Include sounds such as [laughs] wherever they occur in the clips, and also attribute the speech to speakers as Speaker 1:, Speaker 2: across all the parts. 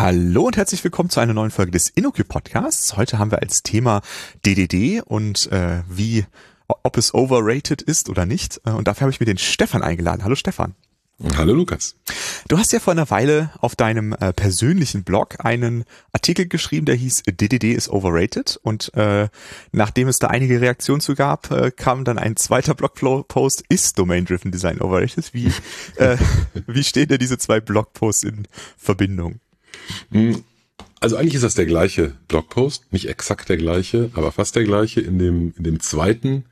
Speaker 1: Hallo und herzlich willkommen zu einer neuen Folge des InnoQ Podcasts. Heute haben wir als Thema DDD und äh, wie, ob es overrated ist oder nicht. Äh, und dafür habe ich mir den Stefan eingeladen. Hallo Stefan.
Speaker 2: Hallo Lukas.
Speaker 1: Du hast ja vor einer Weile auf deinem äh, persönlichen Blog einen Artikel geschrieben, der hieß DDD is overrated und äh, nachdem es da einige Reaktionen zu gab, äh, kam dann ein zweiter Blogpost, ist Domain-Driven Design overrated? Wie, äh, [laughs] wie stehen denn diese zwei Blogposts in Verbindung?
Speaker 2: Hm, also eigentlich ist das der gleiche Blogpost, nicht exakt der gleiche, aber fast der gleiche. In dem, in dem zweiten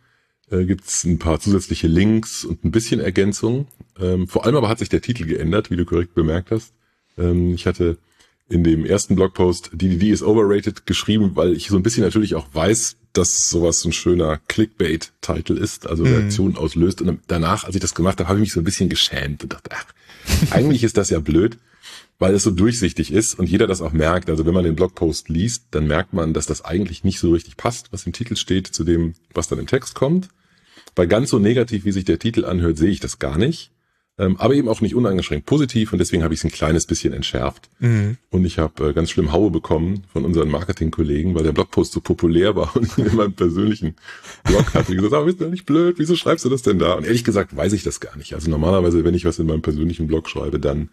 Speaker 2: äh, gibt es ein paar zusätzliche Links und ein bisschen Ergänzung. Ähm, vor allem aber hat sich der Titel geändert, wie du korrekt bemerkt hast. Ähm, ich hatte in dem ersten Blogpost DDD is overrated geschrieben, weil ich so ein bisschen natürlich auch weiß, dass sowas so ein schöner Clickbait-Titel ist, also mhm. Reaktionen auslöst. Und danach, als ich das gemacht habe, habe ich mich so ein bisschen geschämt und dachte, ach, eigentlich ist das ja blöd, weil es so durchsichtig ist und jeder das auch merkt. Also wenn man den Blogpost liest, dann merkt man, dass das eigentlich nicht so richtig passt, was im Titel steht, zu dem, was dann im Text kommt. Weil ganz so negativ, wie sich der Titel anhört, sehe ich das gar nicht. Ähm, aber eben auch nicht uneingeschränkt positiv und deswegen habe ich es ein kleines bisschen entschärft. Mhm. Und ich habe äh, ganz schlimm Haue bekommen von unseren Marketingkollegen, weil der Blogpost so populär war [laughs] und in meinem persönlichen Blog hatte ich gesagt, ah, bist du nicht blöd, wieso schreibst du das denn da? Und ehrlich gesagt weiß ich das gar nicht. Also normalerweise, wenn ich was in meinem persönlichen Blog schreibe, dann,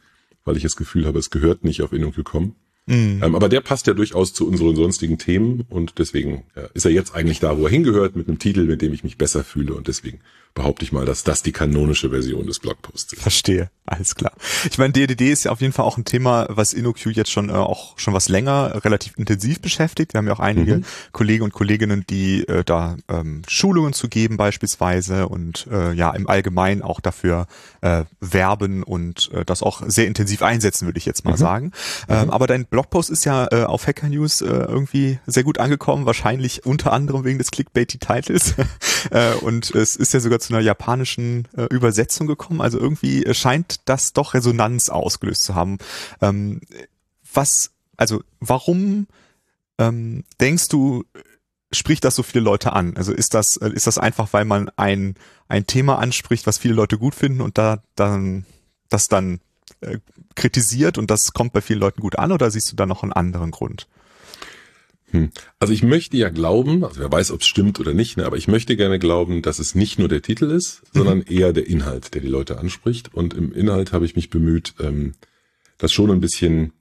Speaker 2: weil ich das Gefühl habe, es gehört nicht auf Innung gekommen. Mhm. Ähm, aber der passt ja durchaus zu unseren sonstigen Themen und deswegen äh, ist er jetzt eigentlich da, wo er hingehört, mit einem Titel, mit dem ich mich besser fühle und deswegen behaupte ich mal, dass das die kanonische Version des Blogposts ist.
Speaker 1: Verstehe, alles klar. Ich meine, DDD ist ja auf jeden Fall auch ein Thema, was InnoQ jetzt schon äh, auch schon was länger relativ intensiv beschäftigt. Wir haben ja auch einige mhm. Kollegen und Kolleginnen, die äh, da ähm, Schulungen zu geben beispielsweise und äh, ja im Allgemeinen auch dafür äh, werben und äh, das auch sehr intensiv einsetzen, würde ich jetzt mal mhm. sagen. Ähm, mhm. Aber dein Blogpost ist ja äh, auf Hacker News äh, irgendwie sehr gut angekommen, wahrscheinlich unter anderem wegen des Clickbaity-Titles. [laughs] äh, und es ist ja sogar zu einer japanischen äh, Übersetzung gekommen. Also irgendwie scheint das doch Resonanz ausgelöst zu haben. Ähm, was, also warum ähm, denkst du, spricht das so viele Leute an? Also ist das, äh, ist das einfach, weil man ein, ein Thema anspricht, was viele Leute gut finden und da dann das dann äh, kritisiert und das kommt bei vielen Leuten gut an oder siehst du da noch einen anderen Grund?
Speaker 2: Hm. Also ich möchte ja glauben, also wer weiß, ob es stimmt oder nicht, ne, aber ich möchte gerne glauben, dass es nicht nur der Titel ist, mhm. sondern eher der Inhalt, der die Leute anspricht. Und im Inhalt habe ich mich bemüht, ähm, das schon ein bisschen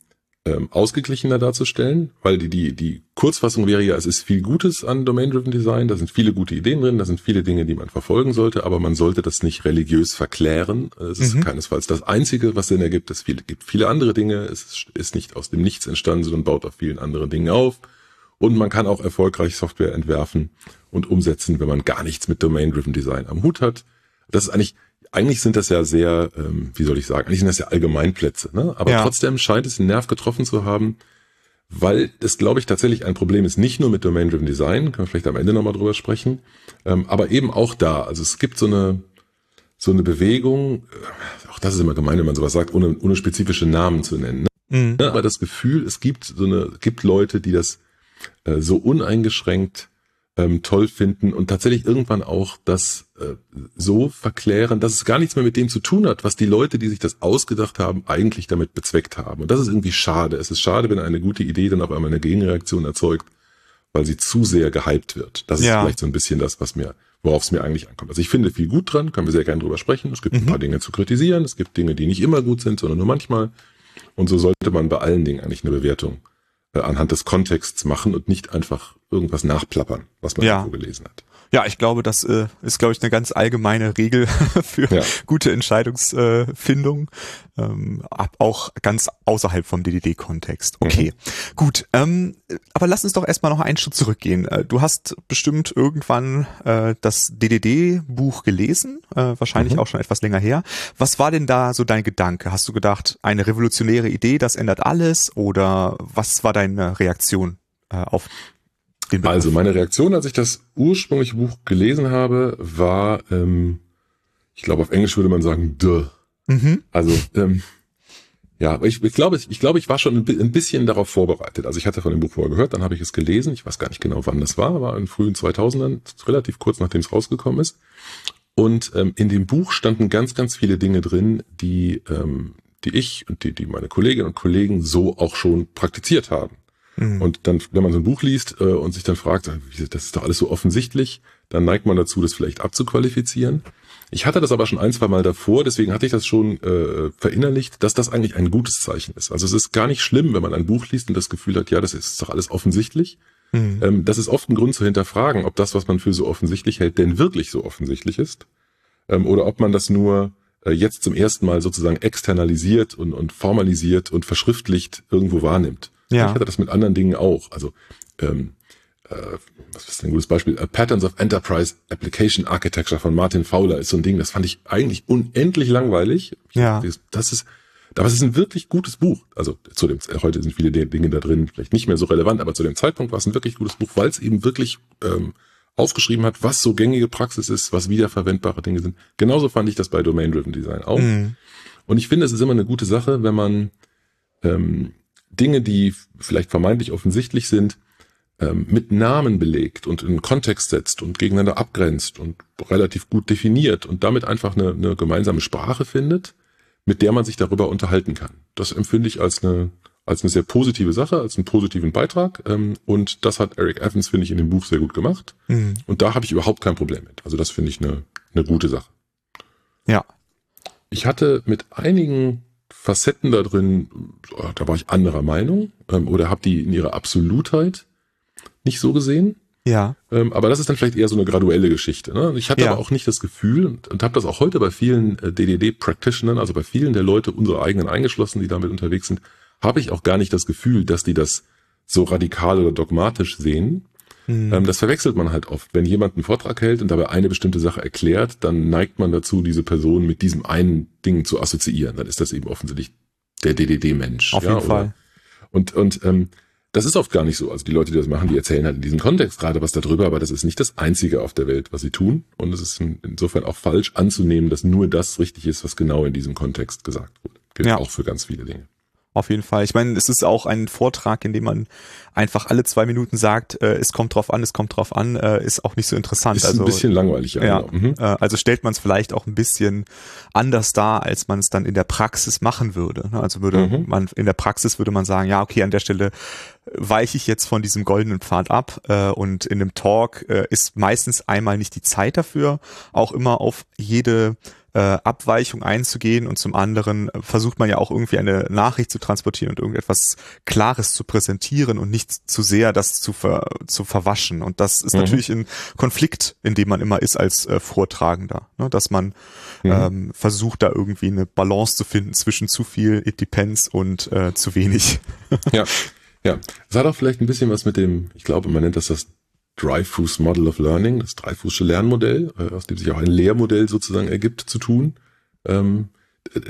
Speaker 2: ähm, ausgeglichener darzustellen, weil die, die, die Kurzfassung wäre ja, es ist viel Gutes an Domain-Driven Design, da sind viele gute Ideen drin, da sind viele Dinge, die man verfolgen sollte, aber man sollte das nicht religiös verklären. Es ist mhm. keinesfalls das Einzige, was Sinn ergibt. Es gibt viele andere Dinge, es ist nicht aus dem Nichts entstanden, sondern baut auf vielen anderen Dingen auf. Und man kann auch erfolgreich Software entwerfen und umsetzen, wenn man gar nichts mit Domain-Driven Design am Hut hat. Das ist eigentlich, eigentlich sind das ja sehr, ähm, wie soll ich sagen, eigentlich sind das ja Allgemeinplätze. Ne? Aber ja. trotzdem scheint es den Nerv getroffen zu haben, weil es, glaube ich, tatsächlich ein Problem ist, nicht nur mit Domain-Driven Design, können wir vielleicht am Ende nochmal drüber sprechen, ähm, aber eben auch da. Also es gibt so eine, so eine Bewegung, äh, auch das ist immer gemein, wenn man sowas sagt, ohne, ohne spezifische Namen zu nennen. Ne? Mhm. Aber das Gefühl, es gibt so eine, gibt Leute, die das äh, so uneingeschränkt ähm, toll finden und tatsächlich irgendwann auch das äh, so verklären, dass es gar nichts mehr mit dem zu tun hat, was die Leute, die sich das ausgedacht haben, eigentlich damit bezweckt haben. Und das ist irgendwie schade. Es ist schade, wenn eine gute Idee dann auf einmal eine Gegenreaktion erzeugt, weil sie zu sehr gehypt wird. Das ja. ist vielleicht so ein bisschen das, was mir, worauf es mir eigentlich ankommt. Also ich finde viel gut dran, können wir sehr gerne drüber sprechen. Es gibt mhm. ein paar Dinge zu kritisieren, es gibt Dinge, die nicht immer gut sind, sondern nur manchmal. Und so sollte man bei allen Dingen eigentlich eine Bewertung anhand des Kontexts machen und nicht einfach irgendwas nachplappern, was man ja. irgendwo gelesen hat.
Speaker 1: Ja, ich glaube, das äh, ist, glaube ich, eine ganz allgemeine Regel [laughs] für ja. gute Entscheidungsfindung, ähm, auch ganz außerhalb vom DDD-Kontext. Okay, mhm. gut. Ähm, aber lass uns doch erstmal noch einen Schritt zurückgehen. Äh, du hast bestimmt irgendwann äh, das DDD-Buch gelesen, äh, wahrscheinlich mhm. auch schon etwas länger her. Was war denn da so dein Gedanke? Hast du gedacht, eine revolutionäre Idee, das ändert alles? Oder was war deine Reaktion äh, auf
Speaker 2: also meine Reaktion, als ich das ursprüngliche Buch gelesen habe, war, ähm, ich glaube auf Englisch würde man sagen, duh. Mhm. Also ähm, ja, ich, ich glaube, ich, ich glaube, ich war schon ein bisschen darauf vorbereitet. Also ich hatte von dem Buch vorher gehört, dann habe ich es gelesen. Ich weiß gar nicht genau, wann das war, war in frühen 2000ern, relativ kurz nachdem es rausgekommen ist. Und ähm, in dem Buch standen ganz, ganz viele Dinge drin, die ähm, die ich und die, die meine Kolleginnen und Kollegen so auch schon praktiziert haben. Mhm. Und dann, wenn man so ein Buch liest äh, und sich dann fragt, das ist doch alles so offensichtlich, dann neigt man dazu, das vielleicht abzuqualifizieren. Ich hatte das aber schon ein, zwei Mal davor, deswegen hatte ich das schon äh, verinnerlicht, dass das eigentlich ein gutes Zeichen ist. Also es ist gar nicht schlimm, wenn man ein Buch liest und das Gefühl hat, ja, das ist doch alles offensichtlich. Mhm. Ähm, das ist oft ein Grund zu hinterfragen, ob das, was man für so offensichtlich hält, denn wirklich so offensichtlich ist. Ähm, oder ob man das nur äh, jetzt zum ersten Mal sozusagen externalisiert und, und formalisiert und verschriftlicht irgendwo wahrnimmt. Ja. Ich hatte das mit anderen Dingen auch. Also ähm, äh, was ist denn ein gutes Beispiel? A Patterns of Enterprise Application Architecture von Martin Fowler ist so ein Ding, das fand ich eigentlich unendlich langweilig.
Speaker 1: Ja.
Speaker 2: Das ist, aber es ist ein wirklich gutes Buch. Also zu dem, heute sind viele Dinge da drin vielleicht nicht mehr so relevant, aber zu dem Zeitpunkt war es ein wirklich gutes Buch, weil es eben wirklich ähm, aufgeschrieben hat, was so gängige Praxis ist, was wiederverwendbare Dinge sind. Genauso fand ich das bei Domain-Driven Design auch. Mhm. Und ich finde, es ist immer eine gute Sache, wenn man ähm, Dinge, die vielleicht vermeintlich offensichtlich sind, ähm, mit Namen belegt und in Kontext setzt und gegeneinander abgrenzt und relativ gut definiert und damit einfach eine, eine gemeinsame Sprache findet, mit der man sich darüber unterhalten kann. Das empfinde ich als eine, als eine sehr positive Sache, als einen positiven Beitrag. Ähm, und das hat Eric Evans, finde ich, in dem Buch sehr gut gemacht. Mhm. Und da habe ich überhaupt kein Problem mit. Also das finde ich eine, eine gute Sache.
Speaker 1: Ja.
Speaker 2: Ich hatte mit einigen Facetten da drin, da war ich anderer Meinung ähm, oder habe die in ihrer Absolutheit nicht so gesehen.
Speaker 1: Ja.
Speaker 2: Ähm, aber das ist dann vielleicht eher so eine graduelle Geschichte. Ne? Ich hatte ja. aber auch nicht das Gefühl und, und habe das auch heute bei vielen äh, DDD-Practitionern, also bei vielen der Leute, unsere eigenen eingeschlossen, die damit unterwegs sind, habe ich auch gar nicht das Gefühl, dass die das so radikal oder dogmatisch sehen, Mhm. Das verwechselt man halt oft. Wenn jemand einen Vortrag hält und dabei eine bestimmte Sache erklärt, dann neigt man dazu, diese Person mit diesem einen Ding zu assoziieren. Dann ist das eben offensichtlich der DDD-Mensch.
Speaker 1: Auf ja, jeden Fall.
Speaker 2: Und, und ähm, das ist oft gar nicht so. Also die Leute, die das machen, die erzählen halt in diesem Kontext gerade was darüber, aber das ist nicht das Einzige auf der Welt, was sie tun. Und es ist insofern auch falsch anzunehmen, dass nur das richtig ist, was genau in diesem Kontext gesagt wurde. Gilt ja. auch für ganz viele Dinge.
Speaker 1: Auf jeden Fall. Ich meine, es ist auch ein Vortrag, in dem man einfach alle zwei Minuten sagt, äh, es kommt drauf an, es kommt drauf an, äh, ist auch nicht so interessant.
Speaker 2: Ist also, ein bisschen langweilig,
Speaker 1: ja. ja genau. mhm. äh, also stellt man es vielleicht auch ein bisschen anders dar, als man es dann in der Praxis machen würde. Ne? Also würde mhm. man in der Praxis würde man sagen, ja, okay, an der Stelle weiche ich jetzt von diesem goldenen Pfad ab äh, und in dem Talk äh, ist meistens einmal nicht die Zeit dafür, auch immer auf jede äh, Abweichung einzugehen und zum anderen versucht man ja auch irgendwie eine Nachricht zu transportieren und irgendetwas Klares zu präsentieren und nicht zu sehr das zu, ver, zu verwaschen. Und das ist mhm. natürlich ein Konflikt, in dem man immer ist als äh, Vortragender, ne? dass man mhm. ähm, versucht da irgendwie eine Balance zu finden zwischen zu viel It depends und äh, zu wenig.
Speaker 2: ja. [laughs] Ja, es hat auch vielleicht ein bisschen was mit dem, ich glaube, man nennt das das Dreyfus Model of Learning, das Dreyfusche Lernmodell, äh, aus dem sich auch ein Lehrmodell sozusagen ergibt, zu tun. Ähm,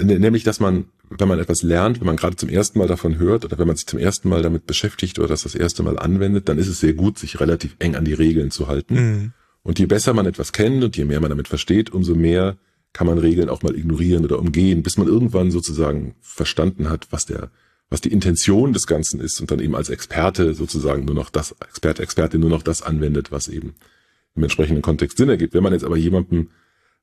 Speaker 2: nämlich, dass man, wenn man etwas lernt, wenn man gerade zum ersten Mal davon hört oder wenn man sich zum ersten Mal damit beschäftigt oder das das erste Mal anwendet, dann ist es sehr gut, sich relativ eng an die Regeln zu halten. Mhm. Und je besser man etwas kennt und je mehr man damit versteht, umso mehr kann man Regeln auch mal ignorieren oder umgehen, bis man irgendwann sozusagen verstanden hat, was der was die Intention des Ganzen ist und dann eben als Experte sozusagen nur noch das, Experte, Expertin nur noch das anwendet, was eben im entsprechenden Kontext Sinn ergibt. Wenn man jetzt aber jemanden,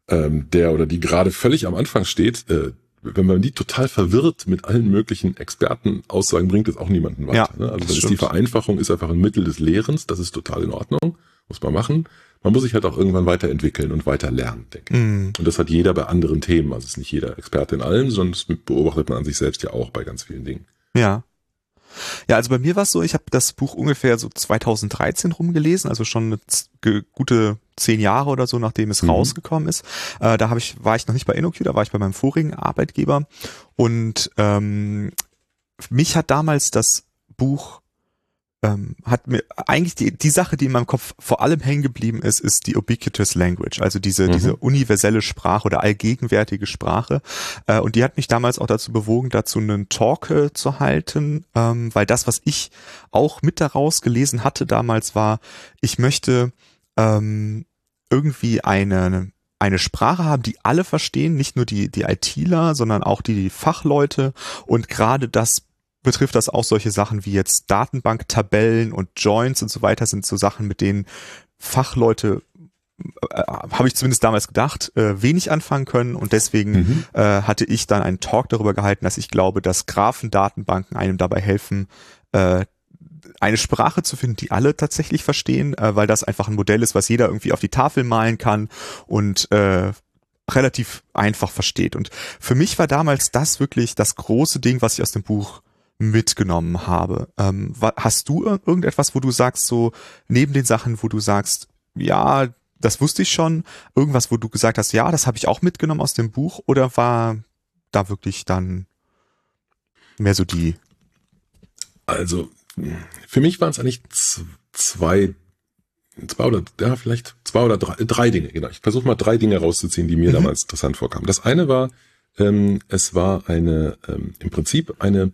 Speaker 2: ähm, der oder die gerade völlig am Anfang steht, äh, wenn man die total verwirrt mit allen möglichen Expertenaussagen, bringt es auch niemanden weiter. Ja, ne? Also das ist die Vereinfachung ist einfach ein Mittel des Lehrens, das ist total in Ordnung, muss man machen. Man muss sich halt auch irgendwann weiterentwickeln und weiter lernen, denke ich. Mm. Und das hat jeder bei anderen Themen. Also es ist nicht jeder Experte in allem, sondern das beobachtet man an sich selbst ja auch bei ganz vielen Dingen.
Speaker 1: Ja. Ja, also bei mir war es so, ich habe das Buch ungefähr so 2013 rumgelesen, also schon eine gute zehn Jahre oder so, nachdem es mhm. rausgekommen ist. Äh, da hab ich, war ich noch nicht bei InnoQ, da war ich bei meinem vorigen Arbeitgeber. Und ähm, mich hat damals das Buch ähm, hat mir eigentlich die, die Sache, die in meinem Kopf vor allem hängen geblieben ist, ist die ubiquitous language, also diese, mhm. diese universelle Sprache oder allgegenwärtige Sprache. Äh, und die hat mich damals auch dazu bewogen, dazu einen Talk äh, zu halten, ähm, weil das, was ich auch mit daraus gelesen hatte damals, war, ich möchte ähm, irgendwie eine eine Sprache haben, die alle verstehen, nicht nur die, die ITler, sondern auch die, die Fachleute und gerade das betrifft das auch solche Sachen wie jetzt Datenbanktabellen und Joins und so weiter sind so Sachen, mit denen Fachleute äh, habe ich zumindest damals gedacht, äh, wenig anfangen können und deswegen mhm. äh, hatte ich dann einen Talk darüber gehalten, dass ich glaube, dass Graphendatenbanken einem dabei helfen, äh, eine Sprache zu finden, die alle tatsächlich verstehen, äh, weil das einfach ein Modell ist, was jeder irgendwie auf die Tafel malen kann und äh, relativ einfach versteht. Und für mich war damals das wirklich das große Ding, was ich aus dem Buch mitgenommen habe. Ähm, hast du irgendetwas, wo du sagst, so neben den Sachen, wo du sagst, ja, das wusste ich schon, irgendwas, wo du gesagt hast, ja, das habe ich auch mitgenommen aus dem Buch, oder war da wirklich dann mehr so die?
Speaker 2: Also für mich waren es eigentlich zwei, zwei oder ja, vielleicht zwei oder drei, drei Dinge. Genau, ich versuche mal drei Dinge rauszuziehen, die mir mhm. damals interessant vorkamen. Das eine war, ähm, es war eine ähm, im Prinzip eine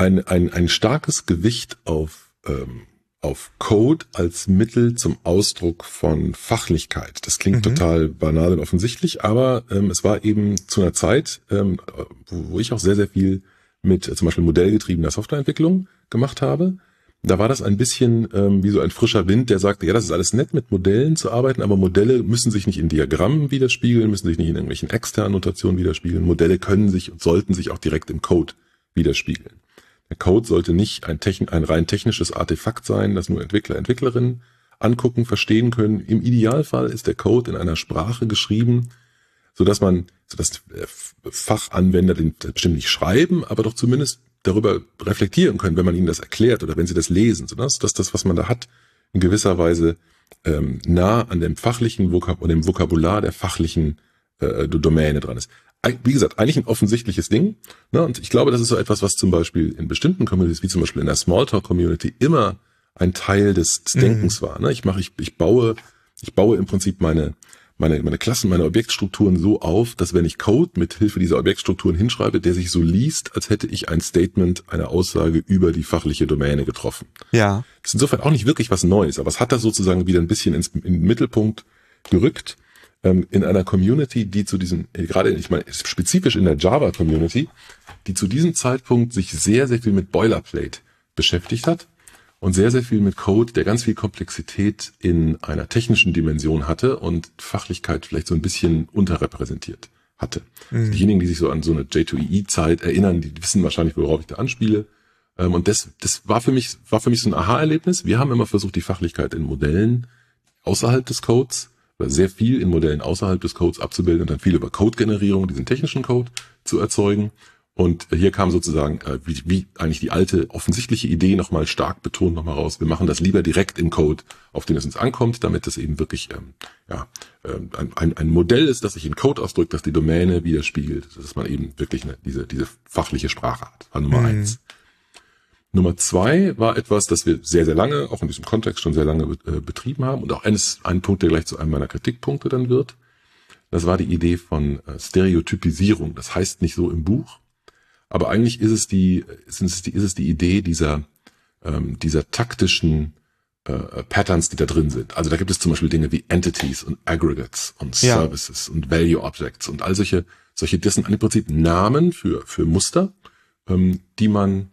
Speaker 2: ein, ein, ein starkes Gewicht auf ähm, auf Code als Mittel zum Ausdruck von Fachlichkeit. Das klingt mhm. total banal und offensichtlich, aber ähm, es war eben zu einer Zeit, ähm, wo, wo ich auch sehr, sehr viel mit äh, zum Beispiel modellgetriebener Softwareentwicklung gemacht habe. Da war das ein bisschen ähm, wie so ein frischer Wind, der sagte, ja, das ist alles nett, mit Modellen zu arbeiten, aber Modelle müssen sich nicht in Diagrammen widerspiegeln, müssen sich nicht in irgendwelchen externen Notationen widerspiegeln. Modelle können sich und sollten sich auch direkt im Code widerspiegeln. Code sollte nicht ein, ein rein technisches Artefakt sein, das nur Entwickler, Entwicklerinnen angucken, verstehen können. Im Idealfall ist der Code in einer Sprache geschrieben, so dass man, so dass Fachanwender den bestimmt nicht schreiben, aber doch zumindest darüber reflektieren können, wenn man ihnen das erklärt oder wenn sie das lesen, so dass, das, was man da hat, in gewisser Weise ähm, nah an dem fachlichen Vokab und dem Vokabular der fachlichen äh, Domäne dran ist wie gesagt, eigentlich ein offensichtliches Ding. Ne? Und ich glaube, das ist so etwas, was zum Beispiel in bestimmten Communities, wie zum Beispiel in der Smalltalk-Community, immer ein Teil des, mhm. Denkens war. Ne? Ich mache, ich, ich baue, ich baue im Prinzip meine, meine, meine Klassen, meine Objektstrukturen so auf, dass wenn ich Code mit Hilfe dieser Objektstrukturen hinschreibe, der sich so liest, als hätte ich ein Statement, eine Aussage über die fachliche Domäne getroffen.
Speaker 1: Ja.
Speaker 2: Das ist insofern auch nicht wirklich was Neues, aber es hat da sozusagen wieder ein bisschen ins, in den Mittelpunkt gerückt ähm, in einer Community, die zu diesem, äh, gerade ich meine spezifisch in der Java Community, die zu diesem Zeitpunkt sich sehr, sehr viel mit Boilerplate beschäftigt hat und sehr, sehr viel mit Code, der ganz viel Komplexität in einer technischen Dimension hatte und Fachlichkeit vielleicht so ein bisschen unterrepräsentiert hatte. Mhm. Diejenigen, die sich so an so eine J2EE-Zeit erinnern, die wissen wahrscheinlich, worauf ich da anspiele. Ähm, und das, das war für mich, war für mich so ein Aha-Erlebnis. Wir haben immer versucht, die Fachlichkeit in Modellen außerhalb des Codes sehr viel in Modellen außerhalb des Codes abzubilden und dann viel über Code-Generierung, diesen technischen Code zu erzeugen. Und hier kam sozusagen, äh, wie, wie eigentlich die alte offensichtliche Idee nochmal stark betont nochmal raus. Wir machen das lieber direkt im Code, auf den es uns ankommt, damit es eben wirklich ähm, ja, ähm, ein, ein Modell ist, das sich in Code ausdrückt, das die Domäne widerspiegelt, dass man eben wirklich eine, diese, diese fachliche Sprache hat. War Nummer mhm. eins. Nummer zwei war etwas, das wir sehr, sehr lange, auch in diesem Kontext schon sehr lange äh, betrieben haben und auch eines, ein Punkt, der gleich zu einem meiner Kritikpunkte dann wird. Das war die Idee von äh, Stereotypisierung. Das heißt nicht so im Buch, aber eigentlich ist es die, ist es die, ist es die Idee dieser, ähm, dieser taktischen äh, Patterns, die da drin sind. Also da gibt es zum Beispiel Dinge wie Entities und Aggregates und Services ja. und Value Objects und all solche, solche, das sind im Prinzip Namen für, für Muster, ähm, die man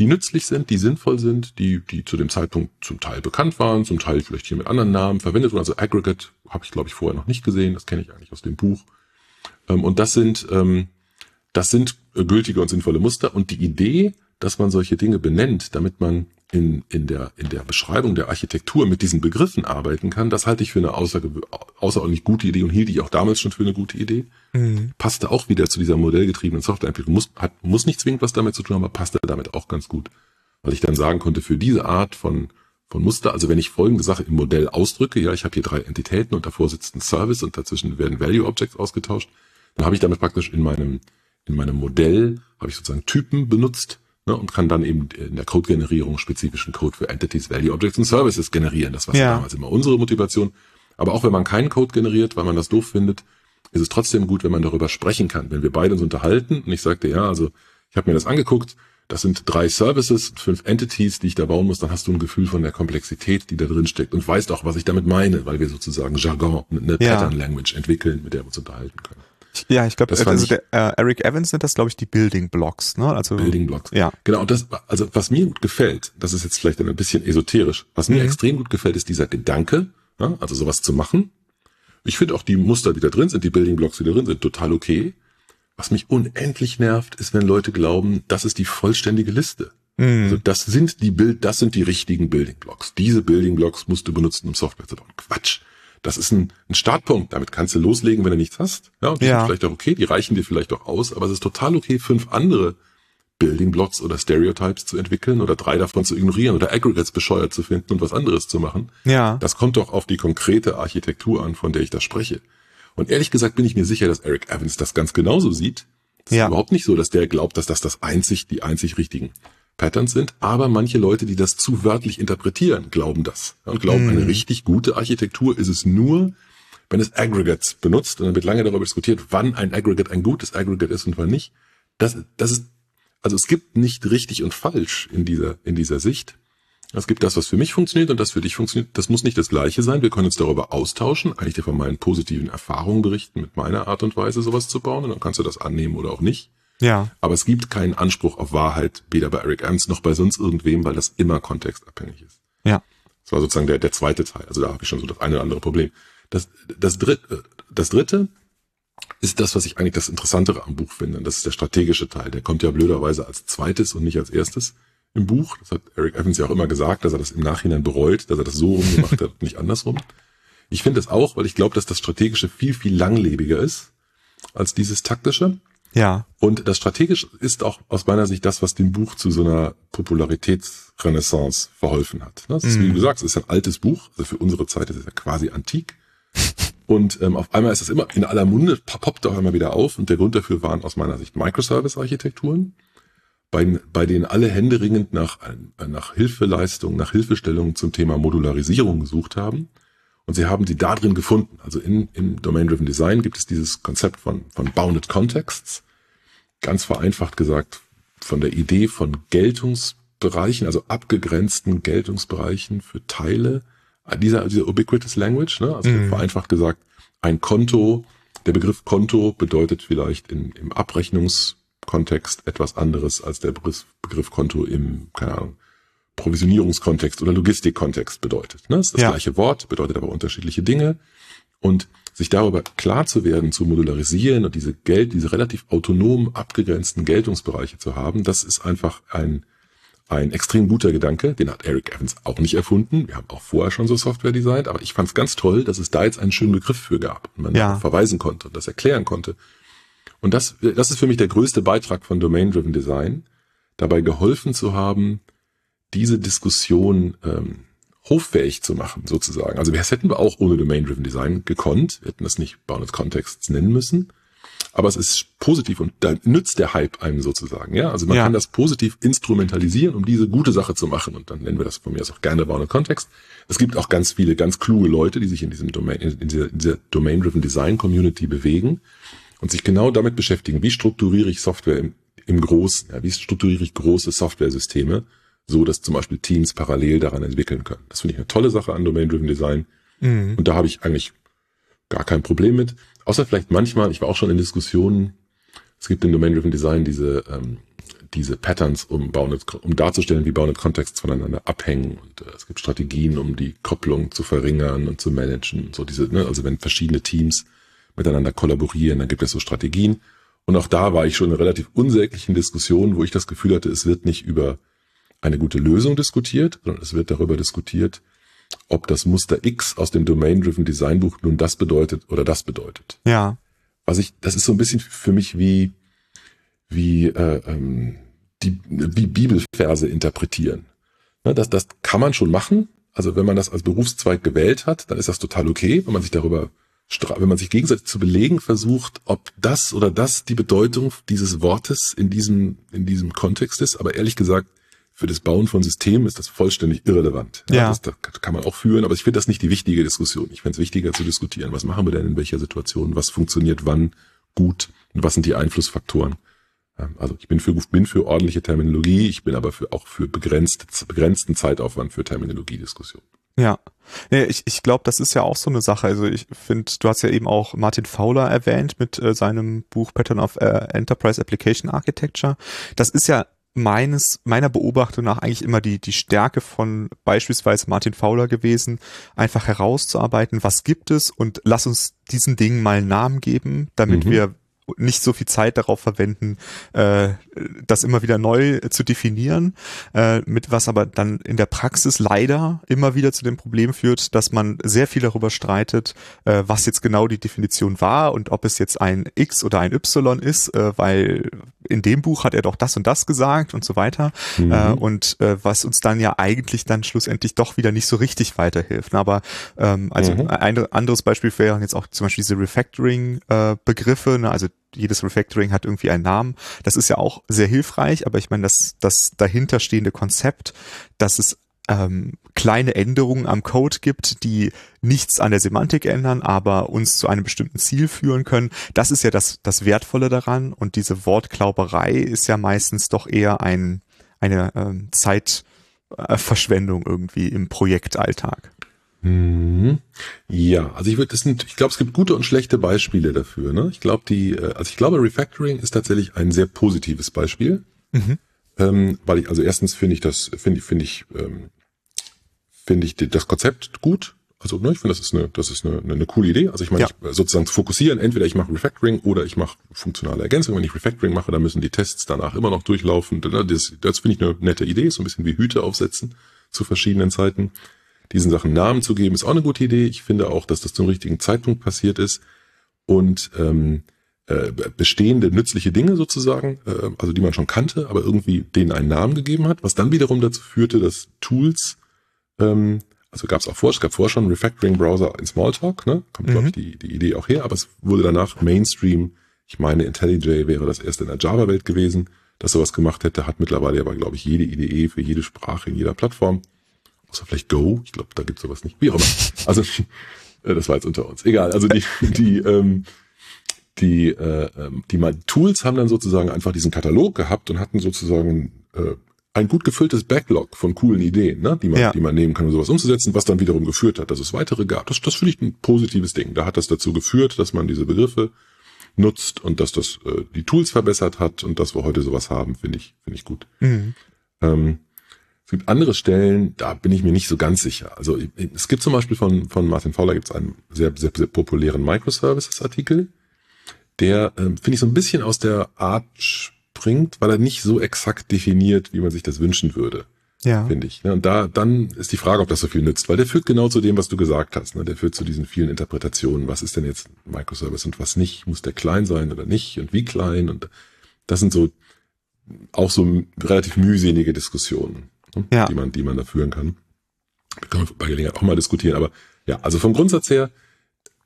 Speaker 2: die nützlich sind, die sinnvoll sind, die, die zu dem Zeitpunkt zum Teil bekannt waren, zum Teil vielleicht hier mit anderen Namen verwendet wurden. Also Aggregate habe ich, glaube ich, vorher noch nicht gesehen. Das kenne ich eigentlich aus dem Buch. Ähm, und das sind, ähm, das sind gültige und sinnvolle Muster. Und die Idee, dass man solche Dinge benennt, damit man in, in, der, in der Beschreibung der Architektur mit diesen Begriffen arbeiten kann, das halte ich für eine außerordentlich gute Idee und hielt ich auch damals schon für eine gute Idee. Mhm. Passte auch wieder zu dieser modellgetriebenen Softwareentwicklung. Muss, hat, muss nicht zwingend was damit zu tun, aber passte damit auch ganz gut. Weil ich dann sagen konnte, für diese Art von, von Muster, also wenn ich folgende Sache im Modell ausdrücke, ja, ich habe hier drei Entitäten und davor sitzt ein Service und dazwischen werden Value Objects ausgetauscht, dann habe ich damit praktisch in meinem, in meinem Modell, habe ich sozusagen Typen benutzt, ne, und kann dann eben in der Code-Generierung spezifischen Code für Entities, Value Objects und Services generieren. Das war ja. damals immer unsere Motivation. Aber auch wenn man keinen Code generiert, weil man das doof findet, ist es trotzdem gut, wenn man darüber sprechen kann. Wenn wir beide uns unterhalten und ich sagte, ja, also ich habe mir das angeguckt, das sind drei Services, fünf Entities, die ich da bauen muss, dann hast du ein Gefühl von der Komplexität, die da drin steckt und weißt auch, was ich damit meine, weil wir sozusagen Jargon, eine ja. Pattern Language entwickeln, mit der wir uns unterhalten können.
Speaker 1: Ja, ich glaube, also der, äh, Eric Evans sind das, glaube ich, die Building Blocks, ne?
Speaker 2: Also Building Blocks. Ja. Genau. Und das, also was mir gut gefällt, das ist jetzt vielleicht ein bisschen esoterisch. Was mir mhm. extrem gut gefällt, ist dieser Gedanke. Ja, also sowas zu machen. Ich finde auch die Muster, die da drin sind, die Building Blocks, die da drin sind, total okay. Was mich unendlich nervt, ist, wenn Leute glauben, das ist die vollständige Liste. Mhm. Also das sind die Bild, das sind die richtigen Building Blocks. Diese Building Blocks musst du benutzen, um Software zu bauen. Quatsch. Das ist ein, ein Startpunkt. Damit kannst du loslegen, wenn du nichts hast. Ja, und die ja. sind vielleicht auch okay, die reichen dir vielleicht auch aus, aber es ist total okay, fünf andere Building Blocks oder Stereotypes zu entwickeln oder drei davon zu ignorieren oder Aggregates bescheuert zu finden und was anderes zu machen.
Speaker 1: Ja.
Speaker 2: Das kommt doch auf die konkrete Architektur an, von der ich da spreche. Und ehrlich gesagt bin ich mir sicher, dass Eric Evans das ganz genauso sieht. Es ja. ist überhaupt nicht so, dass der glaubt, dass das das einzig, die einzig richtigen Patterns sind. Aber manche Leute, die das zu wörtlich interpretieren, glauben das. Und glauben, mm. eine richtig gute Architektur ist es nur, wenn es Aggregates benutzt. Und dann wird lange darüber diskutiert, wann ein Aggregate ein gutes Aggregate ist und wann nicht. Das, das ist, also es gibt nicht richtig und falsch in dieser, in dieser Sicht. Es gibt das, was für mich funktioniert und das für dich funktioniert. Das muss nicht das Gleiche sein. Wir können uns darüber austauschen, eigentlich dir von meinen positiven Erfahrungen berichten, mit meiner Art und Weise sowas zu bauen. Und dann kannst du das annehmen oder auch nicht.
Speaker 1: Ja.
Speaker 2: Aber es gibt keinen Anspruch auf Wahrheit, weder bei Eric Ernst noch bei sonst irgendwem, weil das immer kontextabhängig ist.
Speaker 1: Ja.
Speaker 2: Das war sozusagen der, der zweite Teil. Also da habe ich schon so das eine oder andere Problem. Das, das, dritte, das dritte ist das, was ich eigentlich das Interessantere am Buch finde. Das ist der strategische Teil. Der kommt ja blöderweise als zweites und nicht als erstes im Buch. Das hat Eric Evans ja auch immer gesagt, dass er das im Nachhinein bereut, dass er das so rumgemacht hat, [laughs] nicht andersrum. Ich finde es auch, weil ich glaube, dass das Strategische viel, viel langlebiger ist als dieses Taktische.
Speaker 1: Ja.
Speaker 2: Und das Strategische ist auch aus meiner Sicht das, was dem Buch zu so einer Popularitätsrenaissance verholfen hat. Das ist, wie du gesagt, es ist ein altes Buch, also für unsere Zeit ist es ja quasi antik. [laughs] Und ähm, auf einmal ist es immer in aller Munde, poppt auch immer wieder auf. Und der Grund dafür waren aus meiner Sicht Microservice-Architekturen bei, bei denen alle händeringend nach, nach Hilfeleistung, nach Hilfestellung zum Thema Modularisierung gesucht haben. Und sie haben sie da drin gefunden. Also in, im Domain-Driven Design gibt es dieses Konzept von, von Bounded Contexts. Ganz vereinfacht gesagt, von der Idee von Geltungsbereichen, also abgegrenzten Geltungsbereichen für Teile dieser, dieser Ubiquitous Language. Ne? Also mhm. vereinfacht gesagt, ein Konto, der Begriff Konto bedeutet vielleicht in, im Abrechnungs- Kontext etwas anderes als der Begriff Konto im, keine Ahnung, Provisionierungskontext oder Logistikkontext bedeutet. Ne? Das ist das ja. gleiche Wort, bedeutet aber unterschiedliche Dinge. Und sich darüber klar zu werden, zu modularisieren und diese Geld, diese relativ autonom abgegrenzten Geltungsbereiche zu haben, das ist einfach ein, ein extrem guter Gedanke. Den hat Eric Evans auch nicht erfunden. Wir haben auch vorher schon so Software designt, aber ich fand es ganz toll, dass es da jetzt einen schönen Begriff für gab und man ja. verweisen konnte und das erklären konnte. Und das, das ist für mich der größte Beitrag von Domain-Driven Design, dabei geholfen zu haben, diese Diskussion ähm, hoffähig zu machen, sozusagen. Also das hätten wir auch ohne Domain-Driven Design gekonnt. Wir hätten das nicht Bounded Contexts nennen müssen. Aber es ist positiv und da nützt der Hype einem sozusagen. Ja, also man ja. kann das positiv instrumentalisieren, um diese gute Sache zu machen. Und dann nennen wir das von mir aus auch gerne Bounded Context. Es gibt auch ganz viele ganz kluge Leute, die sich in diesem Domain, in dieser, in dieser Domain-Driven Design Community bewegen und sich genau damit beschäftigen, wie strukturiere ich Software im, im Großen, ja, wie strukturiere ich große Software-Systeme, so dass zum Beispiel Teams parallel daran entwickeln können. Das finde ich eine tolle Sache an Domain-Driven Design. Mhm. Und da habe ich eigentlich gar kein Problem mit. Außer vielleicht manchmal, ich war auch schon in Diskussionen, es gibt im Domain-Driven Design diese, ähm, diese Patterns, um, Bounded, um darzustellen, wie Bounded Contexts voneinander abhängen. Und äh, es gibt Strategien, um die Kopplung zu verringern und zu managen. So diese, ne, also wenn verschiedene Teams miteinander kollaborieren, dann gibt es so Strategien. Und auch da war ich schon in relativ unsäglichen Diskussionen, wo ich das Gefühl hatte, es wird nicht über eine gute Lösung diskutiert, sondern es wird darüber diskutiert, ob das Muster X aus dem Domain-Driven Design Buch nun das bedeutet oder das bedeutet.
Speaker 1: Ja.
Speaker 2: Was ich, das ist so ein bisschen für mich wie, wie, äh, ähm, die, wie Bibelverse interpretieren. Ne, das, das kann man schon machen. Also wenn man das als Berufszweig gewählt hat, dann ist das total okay, wenn man sich darüber wenn man sich gegenseitig zu belegen versucht, ob das oder das die Bedeutung dieses Wortes in diesem, in diesem Kontext ist. Aber ehrlich gesagt, für das Bauen von Systemen ist das vollständig irrelevant.
Speaker 1: Ja.
Speaker 2: Das, das kann man auch führen, aber ich finde das nicht die wichtige Diskussion. Ich finde es wichtiger zu diskutieren. Was machen wir denn in welcher Situation? Was funktioniert wann gut? Und was sind die Einflussfaktoren? Ähm, also ich bin für, bin für ordentliche Terminologie, ich bin aber für, auch für begrenzt, begrenzten Zeitaufwand für Terminologiediskussion.
Speaker 1: Ja. Nee, ich, ich glaube, das ist ja auch so eine Sache. Also ich finde, du hast ja eben auch Martin Fowler erwähnt mit äh, seinem Buch Pattern of äh, Enterprise Application Architecture. Das ist ja meines, meiner Beobachtung nach eigentlich immer die, die Stärke von beispielsweise Martin Fowler gewesen, einfach herauszuarbeiten, was gibt es und lass uns diesen Dingen mal einen Namen geben, damit mhm. wir nicht so viel Zeit darauf verwenden, äh, das immer wieder neu zu definieren, äh, mit was aber dann in der Praxis leider immer wieder zu dem Problem führt, dass man sehr viel darüber streitet, äh, was jetzt genau die Definition war und ob es jetzt ein X oder ein Y ist, äh, weil in dem Buch hat er doch das und das gesagt und so weiter. Mhm. Äh, und äh, was uns dann ja eigentlich dann schlussendlich doch wieder nicht so richtig weiterhilft. Aber ähm, also mhm. ein anderes Beispiel wären jetzt auch zum Beispiel diese Refactoring-Begriffe, äh, ne? also jedes Refactoring hat irgendwie einen Namen. Das ist ja auch sehr hilfreich, aber ich meine, das, das dahinterstehende Konzept, dass es ähm, kleine Änderungen am Code gibt, die nichts an der Semantik ändern, aber uns zu einem bestimmten Ziel führen können. Das ist ja das, das Wertvolle daran. Und diese Wortklauberei ist ja meistens doch eher ein, eine ähm, Zeitverschwendung irgendwie im Projektalltag.
Speaker 2: Mhm. Ja, also ich würde, das sind, ich glaube, es gibt gute und schlechte Beispiele dafür. Ne? Ich glaube, die, äh, also ich glaube, Refactoring ist tatsächlich ein sehr positives Beispiel, mhm. ähm, weil ich, also erstens finde ich das, finde finde ich, ähm, finde ich das Konzept gut. Also ne, ich finde, das ist eine, das ist eine, eine, coole Idee. Also ich meine, ja. ich, sozusagen zu fokussieren, entweder ich mache Refactoring oder ich mache funktionale Ergänzung. Wenn ich Refactoring mache, dann müssen die Tests danach immer noch durchlaufen. Das, das finde ich eine nette Idee, so ein bisschen wie Hüte aufsetzen zu verschiedenen Zeiten diesen Sachen Namen zu geben, ist auch eine gute Idee. Ich finde auch, dass das zum richtigen Zeitpunkt passiert ist und ähm, äh, bestehende nützliche Dinge sozusagen, äh, also die man schon kannte, aber irgendwie denen einen Namen gegeben hat, was dann wiederum dazu führte, dass Tools, ähm, also gab es auch vor, es gab vorher schon Refactoring-Browser in Smalltalk, ne? kommt mhm. glaube ich die, die Idee auch her, aber es wurde danach Mainstream. Ich meine, IntelliJ wäre das erste in der Java-Welt gewesen, das sowas gemacht hätte, hat mittlerweile aber, glaube ich, jede IDE für jede Sprache in jeder Plattform. Außer vielleicht Go. Ich glaube, da gibt's sowas nicht. Wie auch immer. [laughs] Also, [laughs] äh, das war jetzt unter uns. Egal. Also die, [laughs] die, ähm, die, äh, ähm, die Tools haben dann sozusagen einfach diesen Katalog gehabt und hatten sozusagen äh, ein gut gefülltes Backlog von coolen Ideen, ne, die man, ja. die man nehmen kann, um sowas umzusetzen, was dann wiederum geführt hat, dass es weitere gab. Das, das finde ich ein positives Ding. Da hat das dazu geführt, dass man diese Begriffe nutzt und dass das äh, die Tools verbessert hat und dass wir heute sowas haben, finde ich, finde ich gut. Mhm. Ähm, es gibt andere Stellen, da bin ich mir nicht so ganz sicher. Also es gibt zum Beispiel von, von Martin Fowler gibt es einen sehr, sehr, sehr populären Microservices-Artikel, der, ähm, finde ich, so ein bisschen aus der Art springt, weil er nicht so exakt definiert, wie man sich das wünschen würde. Ja. Finde ich. Ne? Und da, dann ist die Frage, ob das so viel nützt, weil der führt genau zu dem, was du gesagt hast. Ne? Der führt zu diesen vielen Interpretationen. Was ist denn jetzt Microservice und was nicht? Muss der klein sein oder nicht? Und wie klein? Und das sind so auch so relativ mühselige Diskussionen ne, ja. die man, die man da führen kann. Wir können bei Gelegenheit auch mal diskutieren, aber ja, also vom Grundsatz her,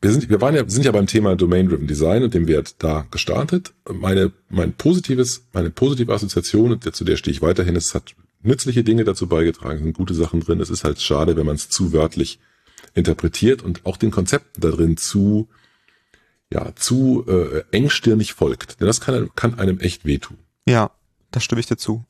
Speaker 2: wir sind, wir waren ja, sind ja beim Thema Domain-Driven Design und dem Wert da gestartet. Meine, mein positives, meine positive Assoziation, zu der stehe ich weiterhin, es hat nützliche Dinge dazu beigetragen, sind gute Sachen drin. Es ist halt schade, wenn man es zu wörtlich interpretiert und auch den Konzepten da drin zu, ja, zu äh, engstirnig folgt. Denn das kann, kann einem echt wehtun.
Speaker 1: Ja, da stimme ich dazu.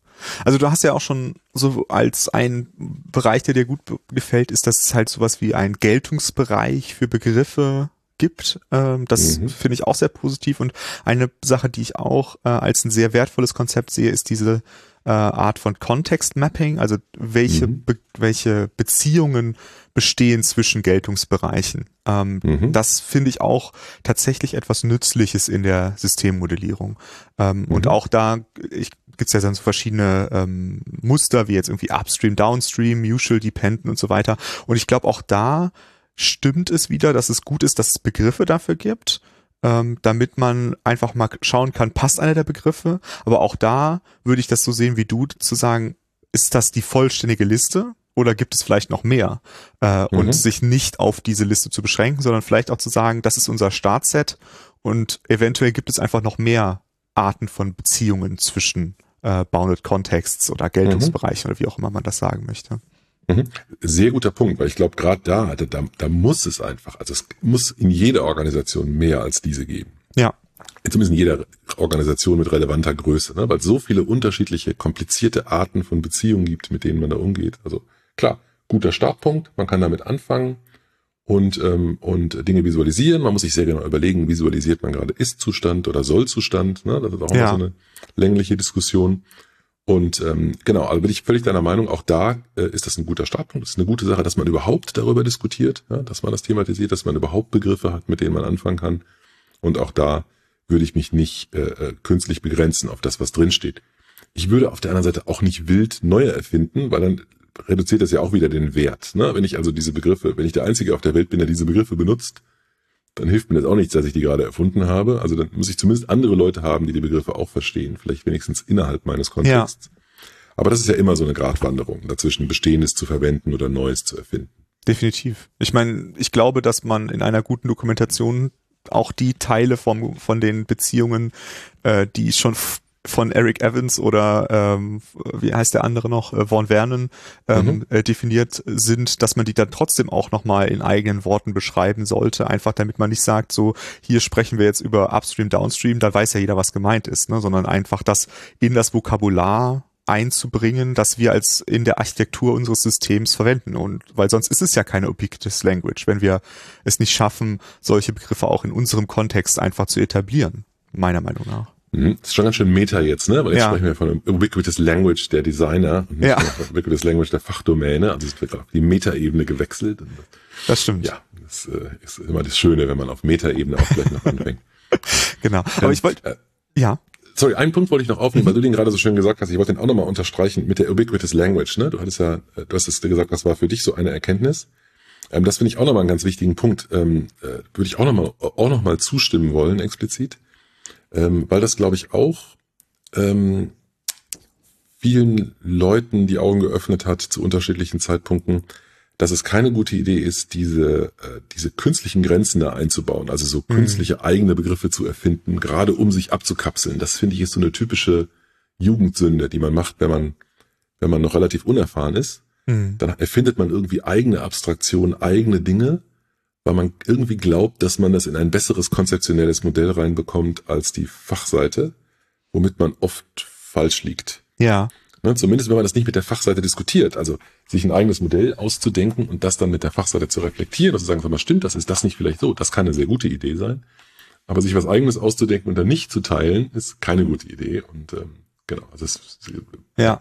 Speaker 1: Also du hast ja auch schon so als ein Bereich, der dir gut gefällt, ist, dass es halt sowas wie ein Geltungsbereich für Begriffe gibt. Ähm, das mhm. finde ich auch sehr positiv und eine Sache, die ich auch äh, als ein sehr wertvolles Konzept sehe, ist diese äh, Art von Context Mapping, also welche, mhm. be welche Beziehungen bestehen zwischen Geltungsbereichen. Ähm, mhm. Das finde ich auch tatsächlich etwas Nützliches in der Systemmodellierung. Ähm, mhm. Und auch da, ich gibt's ja dann so verschiedene ähm, Muster, wie jetzt irgendwie Upstream, Downstream, Mutual Dependent und so weiter. Und ich glaube, auch da stimmt es wieder, dass es gut ist, dass es Begriffe dafür gibt, ähm, damit man einfach mal schauen kann, passt einer der Begriffe. Aber auch da würde ich das so sehen wie du, zu sagen, ist das die vollständige Liste? Oder gibt es vielleicht noch mehr? Äh, mhm. Und sich nicht auf diese Liste zu beschränken, sondern vielleicht auch zu sagen, das ist unser Startset und eventuell gibt es einfach noch mehr Arten von Beziehungen zwischen äh, Bounded Contexts oder Geltungsbereichen mhm. oder wie auch immer man das sagen möchte.
Speaker 2: Mhm. Sehr guter Punkt, weil ich glaube, gerade da, da, da muss es einfach, also es muss in jeder Organisation mehr als diese geben.
Speaker 1: Ja.
Speaker 2: Zumindest in jeder Organisation mit relevanter Größe, ne? weil es so viele unterschiedliche, komplizierte Arten von Beziehungen gibt, mit denen man da umgeht. Also klar, guter Startpunkt, man kann damit anfangen und, ähm, und Dinge visualisieren. Man muss sich sehr genau überlegen, visualisiert man gerade Ist-Zustand oder Soll-Zustand. Ne? Das ist auch ja. immer so eine längliche Diskussion. Und ähm, genau, also bin ich völlig deiner Meinung, auch da äh, ist das ein guter Startpunkt. Es ist eine gute Sache, dass man überhaupt darüber diskutiert, ja, dass man das thematisiert, dass man überhaupt Begriffe hat, mit denen man anfangen kann. Und auch da würde ich mich nicht äh, äh künstlich begrenzen auf das, was drinsteht. Ich würde auf der anderen Seite auch nicht wild neue erfinden, weil dann reduziert das ja auch wieder den Wert. Ne? Wenn ich also diese Begriffe, wenn ich der Einzige auf der Welt bin, der diese Begriffe benutzt, dann hilft mir das auch nichts, dass ich die gerade erfunden habe. Also dann muss ich zumindest andere Leute haben, die die Begriffe auch verstehen, vielleicht wenigstens innerhalb meines Kontexts. Ja. Aber das ist ja immer so eine Gratwanderung, dazwischen Bestehendes zu verwenden oder Neues zu erfinden.
Speaker 1: Definitiv. Ich meine, ich glaube, dass man in einer guten Dokumentation auch die Teile vom, von den Beziehungen, äh, die schon von Eric Evans oder ähm, wie heißt der andere noch, äh, Von Vernon ähm, mhm. äh, definiert sind, dass man die dann trotzdem auch nochmal in eigenen Worten beschreiben sollte, einfach damit man nicht sagt, so hier sprechen wir jetzt über Upstream, Downstream, da weiß ja jeder, was gemeint ist, ne? sondern einfach das in das Vokabular einzubringen, dass wir als in der Architektur unseres Systems verwenden. Und weil sonst ist es ja keine ubiquitous language, wenn wir es nicht schaffen, solche Begriffe auch in unserem Kontext einfach zu etablieren, meiner Meinung nach.
Speaker 2: Mhm. Das ist schon ganz schön Meta jetzt, ne? Weil jetzt ja. sprechen wir von Ubiquitous Language der Designer und nicht ja. Ubiquitous Language der Fachdomäne. Also es wird auf die Meta-Ebene gewechselt.
Speaker 1: Das stimmt.
Speaker 2: Ja, das äh, ist immer das Schöne, wenn man auf Meta-Ebene auch gleich noch anfängt. [laughs]
Speaker 1: genau. Aber ich wollte, äh, ja.
Speaker 2: Sorry, einen Punkt wollte ich noch aufnehmen, weil du den gerade so schön gesagt hast. Ich wollte den auch nochmal unterstreichen mit der Ubiquitous Language. Ne? Du hattest ja, äh, du hast es gesagt, das war für dich so eine Erkenntnis. Ähm, das finde ich auch nochmal einen ganz wichtigen Punkt. Ähm, äh, würde ich auch nochmal auch noch mal zustimmen wollen, explizit ähm, weil das, glaube ich, auch ähm, vielen Leuten die Augen geöffnet hat zu unterschiedlichen Zeitpunkten, dass es keine gute Idee ist, diese, äh, diese künstlichen Grenzen da einzubauen, also so mhm. künstliche eigene Begriffe zu erfinden, gerade um sich abzukapseln. Das finde ich ist so eine typische Jugendsünde, die man macht, wenn man, wenn man noch relativ unerfahren ist. Mhm. Dann erfindet man irgendwie eigene Abstraktionen, eigene Dinge, weil man irgendwie glaubt, dass man das in ein besseres konzeptionelles Modell reinbekommt als die Fachseite, womit man oft falsch liegt.
Speaker 1: Ja.
Speaker 2: Ne, zumindest wenn man das nicht mit der Fachseite diskutiert, also sich ein eigenes Modell auszudenken und das dann mit der Fachseite zu reflektieren und zu sagen, sag mal, stimmt das, ist das nicht vielleicht so? Das kann eine sehr gute Idee sein. Aber sich was eigenes auszudenken und dann nicht zu teilen, ist keine gute Idee. Und ähm, genau, also es,
Speaker 1: ja.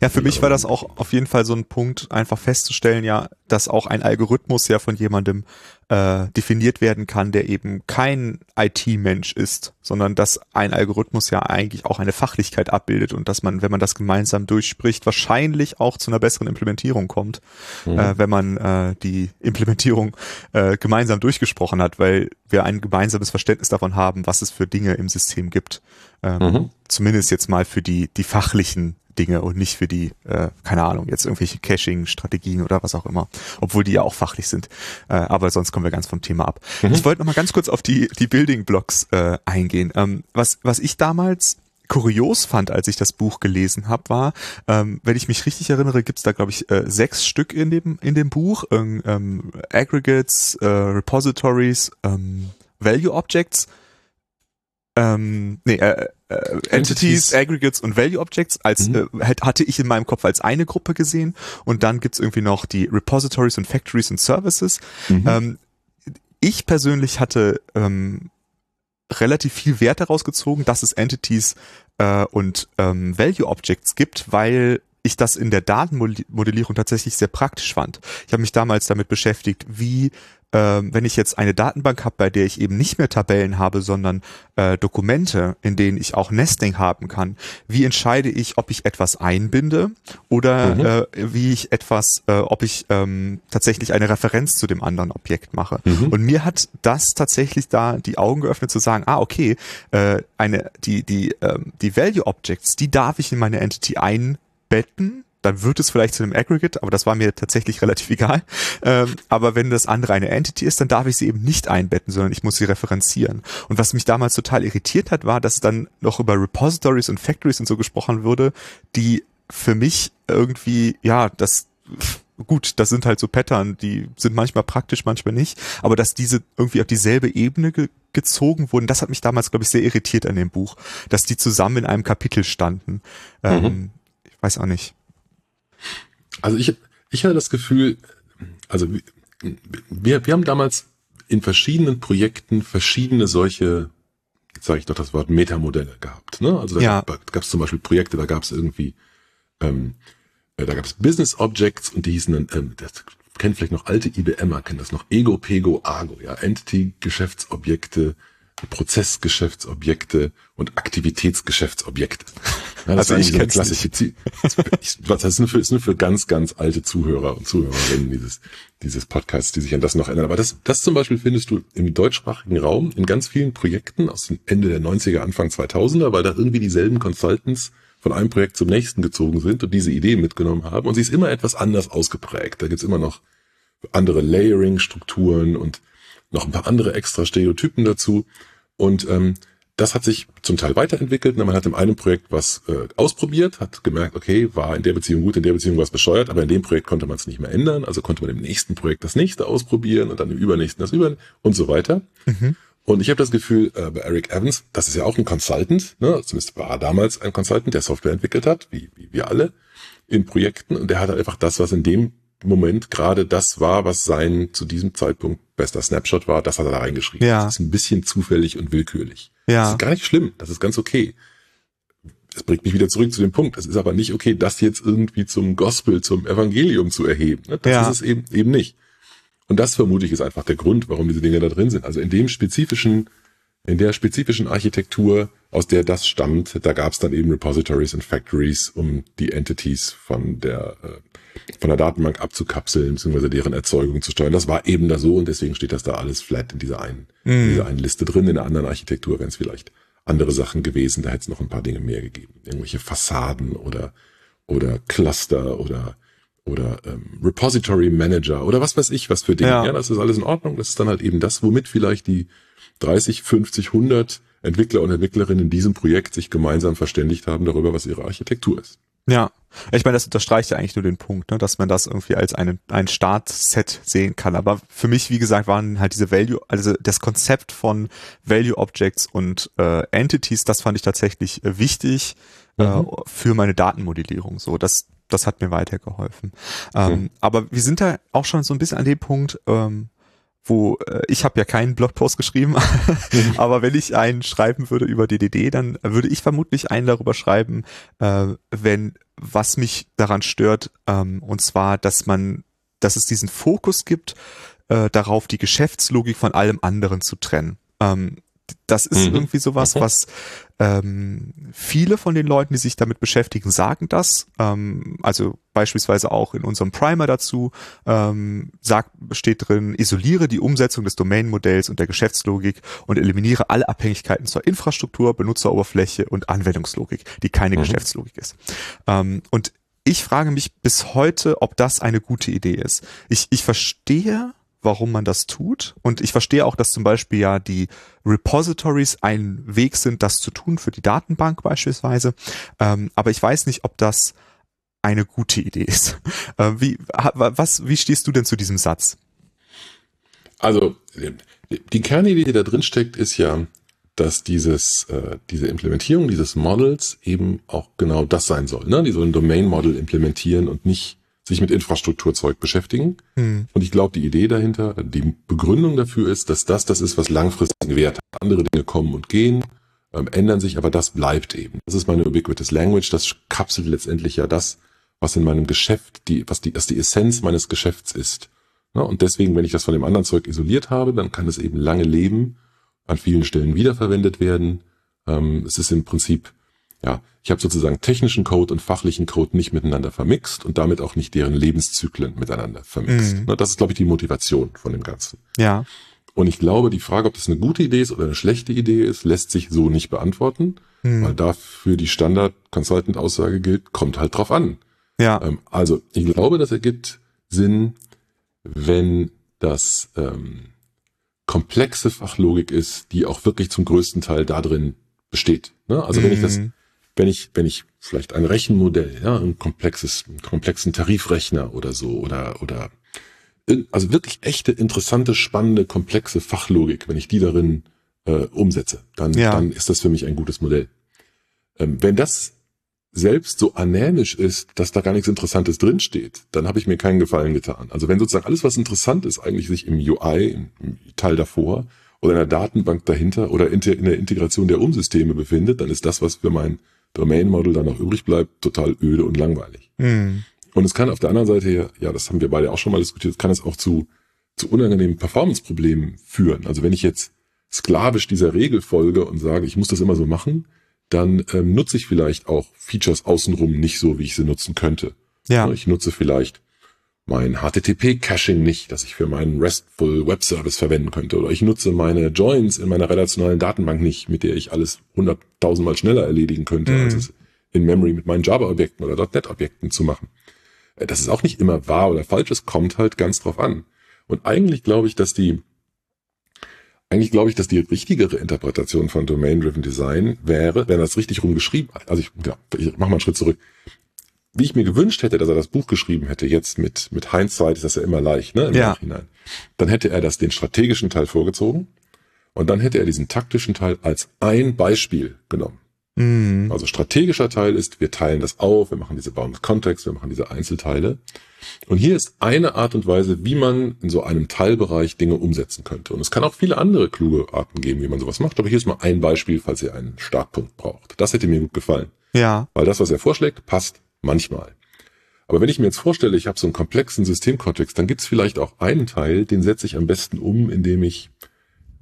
Speaker 1: Ja, für mich war das auch auf jeden Fall so ein Punkt, einfach festzustellen, ja, dass auch ein Algorithmus ja von jemandem äh, definiert werden kann, der eben kein IT-Mensch ist, sondern dass ein Algorithmus ja eigentlich auch eine Fachlichkeit abbildet und dass man, wenn man das gemeinsam durchspricht, wahrscheinlich auch zu einer besseren Implementierung kommt, mhm. äh, wenn man äh, die Implementierung äh, gemeinsam durchgesprochen hat, weil wir ein gemeinsames Verständnis davon haben, was es für Dinge im System gibt. Ähm, mhm. Zumindest jetzt mal für die, die fachlichen Dinge und nicht für die, äh, keine Ahnung, jetzt irgendwelche Caching-Strategien oder was auch immer, obwohl die ja auch fachlich sind. Äh, aber sonst kommen wir ganz vom Thema ab. Mhm. Ich wollte noch mal ganz kurz auf die, die Building Blocks äh, eingehen. Ähm, was, was ich damals kurios fand, als ich das Buch gelesen habe, war, ähm, wenn ich mich richtig erinnere, gibt's da, glaube ich, äh, sechs Stück in dem, in dem Buch. Ähm, ähm, Aggregates, äh, Repositories, ähm, Value Objects ähm, nee, äh, äh, Entities, Aggregates und Value Objects als mhm. äh, hatte ich in meinem Kopf als eine Gruppe gesehen und dann gibt's irgendwie noch die Repositories und Factories und Services. Mhm. Ähm, ich persönlich hatte ähm, relativ viel Wert daraus gezogen, dass es Entities äh, und ähm, Value Objects gibt, weil ich das in der Datenmodellierung tatsächlich sehr praktisch fand. Ich habe mich damals damit beschäftigt, wie ähm, wenn ich jetzt eine Datenbank habe, bei der ich eben nicht mehr Tabellen habe, sondern äh, Dokumente, in denen ich auch Nesting haben kann, wie entscheide ich, ob ich etwas einbinde oder mhm. äh, wie ich etwas, äh, ob ich ähm, tatsächlich eine Referenz zu dem anderen Objekt mache. Mhm. Und mir hat das tatsächlich da die Augen geöffnet zu sagen, ah okay, äh, eine die die ähm, die Value Objects, die darf ich in meine Entity einbetten dann wird es vielleicht zu einem Aggregate, aber das war mir tatsächlich [laughs] relativ egal. Ähm, aber wenn das andere eine Entity ist, dann darf ich sie eben nicht einbetten, sondern ich muss sie referenzieren. Und was mich damals total irritiert hat, war, dass dann noch über Repositories und Factories und so gesprochen würde, die für mich irgendwie, ja, das gut, das sind halt so Pattern, die sind manchmal praktisch, manchmal nicht, aber dass diese irgendwie auf dieselbe Ebene ge gezogen wurden, das hat mich damals, glaube ich, sehr irritiert an dem Buch, dass die zusammen in einem Kapitel standen. Ähm, mhm. ich weiß auch nicht.
Speaker 2: Also ich, ich hatte das Gefühl, also wir, wir haben damals in verschiedenen Projekten verschiedene solche jetzt sage ich noch das Wort Metamodelle gehabt. Ne? Also da
Speaker 1: Ja.
Speaker 2: gab es zum Beispiel Projekte, da gab es irgendwie, ähm, äh, da gab es Business Objects und die hießen dann, ähm, das kennen vielleicht noch alte IBMer, kennen das noch, Ego, Pego, Argo, ja, Entity-Geschäftsobjekte, Prozessgeschäftsobjekte und Aktivitätsgeschäftsobjekte. [laughs] Ja, das
Speaker 1: Also
Speaker 2: ist
Speaker 1: ich
Speaker 2: so eine klassische Ziel. Das ist nur für, ist nur für ganz, ganz alte Zuhörer und Zuhörerinnen dieses, dieses Podcasts, die sich an das noch erinnern. Aber das, das zum Beispiel findest du im deutschsprachigen Raum in ganz vielen Projekten aus dem Ende der 90er, Anfang 2000er, weil da irgendwie dieselben Consultants von einem Projekt zum nächsten gezogen sind und diese Idee mitgenommen haben. Und sie ist immer etwas anders ausgeprägt. Da gibt's immer noch andere Layering-Strukturen und noch ein paar andere extra Stereotypen dazu. Und ähm, das hat sich zum Teil weiterentwickelt. Man hat in einem Projekt was äh, ausprobiert, hat gemerkt, okay, war in der Beziehung gut, in der Beziehung war es bescheuert, aber in dem Projekt konnte man es nicht mehr ändern. Also konnte man im nächsten Projekt das nächste ausprobieren und dann im übernächsten das über und so weiter. Und ich habe das Gefühl, äh, bei Eric Evans, das ist ja auch ein Consultant, ne? zumindest war er damals ein Consultant, der Software entwickelt hat, wie, wie wir alle in Projekten. Und der hat einfach das, was in dem Moment gerade das war, was sein zu diesem Zeitpunkt bester Snapshot war, das hat er da reingeschrieben.
Speaker 1: Ja.
Speaker 2: Das ist ein bisschen zufällig und willkürlich. Das
Speaker 1: Ja,
Speaker 2: ist gar nicht schlimm, das ist ganz okay. Das bringt mich wieder zurück zu dem Punkt. Es ist aber nicht okay, das jetzt irgendwie zum Gospel, zum Evangelium zu erheben. ne? Das
Speaker 1: Ja.
Speaker 2: ist es eben, eben nicht. Und das vermute ich ist einfach der Grund, warum diese Dinge da drin sind. Also in dem spezifischen, in der spezifischen Architektur, aus der das stammt, da gab es dann eben Repositories und Factories, um die Entities von der äh, von der Datenbank abzukapseln, beziehungsweise deren Erzeugung zu steuern. Das war eben da so und deswegen steht das da alles flat in dieser einen, in dieser einen Liste drin. In der anderen Architektur wären es vielleicht andere Sachen gewesen, da hätte es noch ein paar Dinge mehr gegeben. Irgendwelche Fassaden oder, oder Cluster oder, oder ähm, Repository Manager oder was weiß ich, was für Dinge.
Speaker 1: Ja.
Speaker 2: Ja. das ist alles in Ordnung. Das ist dann halt eben das, womit vielleicht die 30, 50, 100 Entwickler und Entwicklerinnen in diesem Projekt sich gemeinsam verständigt haben darüber, was ihre Architektur ist.
Speaker 1: ja. Ich meine, das unterstreicht ja eigentlich nur den Punkt, ne, dass man das irgendwie als einen, ein Startset sehen kann. Aber für mich, wie gesagt, waren halt diese Value, also das Konzept von Value Objects und äh, Entities, das fand ich tatsächlich äh, wichtig äh,
Speaker 2: Mhm.
Speaker 1: für meine Datenmodellierung. So, das, das hat mir weitergeholfen. Ähm,
Speaker 2: Mhm.
Speaker 1: Aber wir sind da auch schon so ein bisschen an dem Punkt, ähm, wo äh, ich habe ja keinen Blogpost geschrieben, [laughs] aber wenn ich einen schreiben würde über DDD, dann würde ich vermutlich einen darüber schreiben, äh, wenn was mich daran stört, ähm, und zwar, dass man, dass es diesen Fokus gibt, äh, darauf die Geschäftslogik von allem anderen zu trennen. Ähm, das ist
Speaker 2: Mhm.
Speaker 1: irgendwie sowas, was ähm, viele von den Leuten, die sich damit beschäftigen, sagen das. Ähm, also beispielsweise auch in unserem Primer dazu ähm, sagt, steht drin, isoliere die Umsetzung des Domain-Modells und der Geschäftslogik und eliminiere alle Abhängigkeiten zur Infrastruktur, Benutzeroberfläche und Anwendungslogik, die keine
Speaker 2: Mhm.
Speaker 1: Geschäftslogik ist. Ähm, und ich frage mich bis heute, ob das eine gute Idee ist. Ich, ich verstehe, warum man das tut. Und ich verstehe auch, dass zum Beispiel ja die Repositories ein Weg sind, das zu tun für die Datenbank beispielsweise. Ähm, aber ich weiß nicht, ob das eine gute Idee ist. [laughs] Äh, wie, was, wie stehst du denn zu diesem Satz?
Speaker 2: Also die Kernidee, die da drin steckt, ist ja, dass dieses, äh, diese Implementierung dieses Models eben auch genau das sein soll. Ne? Die sollen Domain-Model implementieren und nicht sich mit Infrastrukturzeug beschäftigen.
Speaker 1: Hm.
Speaker 2: Und ich glaube, die Idee dahinter, die Begründung dafür ist, dass das das ist, was langfristigen Wert hat. Andere Dinge kommen und gehen, ähm, ändern sich, aber das bleibt eben. Das ist meine Ubiquitous Language. Das kapselt letztendlich ja das, was in meinem Geschäft, die, was die, was die Essenz meines Geschäfts ist. Ne? Und deswegen, wenn ich das von dem anderen Zeug isoliert habe, dann kann es eben lange leben, an vielen Stellen wiederverwendet werden. Ähm, es ist im Prinzip, ja, ich habe sozusagen technischen Code und fachlichen Code nicht miteinander vermixt und damit auch nicht deren Lebenszyklen miteinander vermixt.
Speaker 1: Mhm.
Speaker 2: Ne? Das ist, glaube ich, die Motivation von dem Ganzen.
Speaker 1: Ja.
Speaker 2: Und ich glaube, die Frage, ob das eine gute Idee ist oder eine schlechte Idee ist, lässt sich so nicht beantworten,
Speaker 1: Hm.
Speaker 2: weil dafür die Standard-Consultant-Aussage gilt, kommt halt drauf an.
Speaker 1: Ja.
Speaker 2: Ähm, also, ich glaube, das ergibt Sinn, wenn das ähm, komplexe Fachlogik ist, die auch wirklich zum größten Teil da drin besteht. Ne? Also wenn ich das,
Speaker 1: Hm.
Speaker 2: Wenn ich, wenn ich vielleicht ein Rechenmodell, ja, ein komplexes, einen komplexen Tarifrechner oder so, oder, oder also wirklich echte, interessante, spannende, komplexe Fachlogik, wenn ich die darin äh, umsetze, dann,
Speaker 1: Ja.
Speaker 2: dann ist das für mich ein gutes Modell. Ähm, wenn das selbst so anämisch ist, dass da gar nichts Interessantes drinsteht, dann habe ich mir keinen Gefallen getan. Also wenn sozusagen alles, was interessant ist, eigentlich sich im UI, im, im Teil davor oder in der Datenbank dahinter oder in der Integration der Umsysteme befindet, dann ist das, was für mein Domain-Model dann noch übrig bleibt, total öde und langweilig. Mhm. Und es kann auf der anderen Seite, ja, das haben wir beide auch schon mal diskutiert, kann es auch zu, zu unangenehmen Performance-Problemen führen. Also wenn ich jetzt sklavisch dieser Regel folge und sage, ich muss das immer so machen, dann ähm, nutze ich vielleicht auch Features außenrum nicht so, wie ich sie nutzen könnte. Ja. Ich nutze vielleicht mein HTTP-Caching nicht, das ich für meinen RESTful Web Service verwenden könnte. Oder ich nutze meine Joins in meiner relationalen Datenbank nicht, mit der ich alles hunderttausendmal schneller erledigen könnte, mhm. als es in Memory mit meinen Java-Objekten oder .NET-Objekten zu machen. Äh, das ist auch nicht immer wahr oder falsch, es kommt halt ganz drauf an. Und eigentlich glaube ich, dass die, eigentlich glaube ich, dass die richtigere Interpretation von Domain-Driven Design wäre, wenn das richtig rumgeschrieben, also ich, ja, ich mach mal einen Schritt zurück wie ich mir gewünscht hätte, dass er das Buch geschrieben hätte, jetzt mit, mit Hindsight ist das ja immer leicht, ne, im ja. Nachhinein. Dann hätte er das, den strategischen Teil vorgezogen und dann hätte er diesen taktischen Teil als ein Beispiel genommen. Mhm. Also strategischer Teil ist, wir teilen das auf, wir machen diese Bound Context, wir machen diese Einzelteile. Und hier ist eine Art und Weise, wie man in so einem Teilbereich Dinge umsetzen könnte. Und es kann auch viele andere kluge Arten geben, wie man sowas macht. Aber hier ist mal ein Beispiel, falls ihr einen Startpunkt braucht. Das hätte mir gut gefallen.
Speaker 1: Ja.
Speaker 2: Weil das, was er vorschlägt, passt Manchmal. Aber wenn ich mir jetzt vorstelle, ich habe so einen komplexen Systemkontext, dann gibt es vielleicht auch einen Teil, den setze ich am besten um, indem ich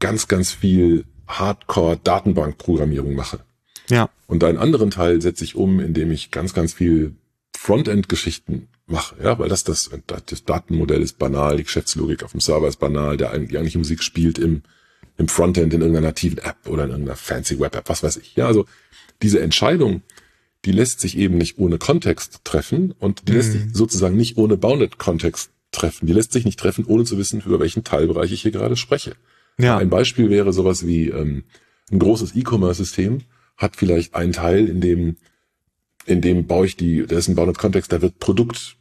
Speaker 2: ganz, ganz viel Hardcore-Datenbankprogrammierung mache.
Speaker 1: Ja.
Speaker 2: Und einen anderen Teil setze ich um, indem ich ganz, ganz viel Frontend-Geschichten mache, ja, weil das, das, das Datenmodell ist banal, die Geschäftslogik auf dem Server ist banal, der die eigentliche Musik spielt im, im Frontend in irgendeiner nativen App oder in irgendeiner fancy Web-App, was weiß ich. Ja, also diese Entscheidung, die lässt sich eben nicht ohne Kontext treffen und die mhm. lässt sich sozusagen nicht ohne Bounded Kontext treffen. Die lässt sich nicht treffen, ohne zu wissen, über welchen Teilbereich ich hier gerade spreche. Ja. Ein Beispiel wäre sowas wie ähm, ein großes E-Commerce-System hat vielleicht einen Teil, in dem in dem baue ich die, da ist ein Bounded Kontext, da wird Produkt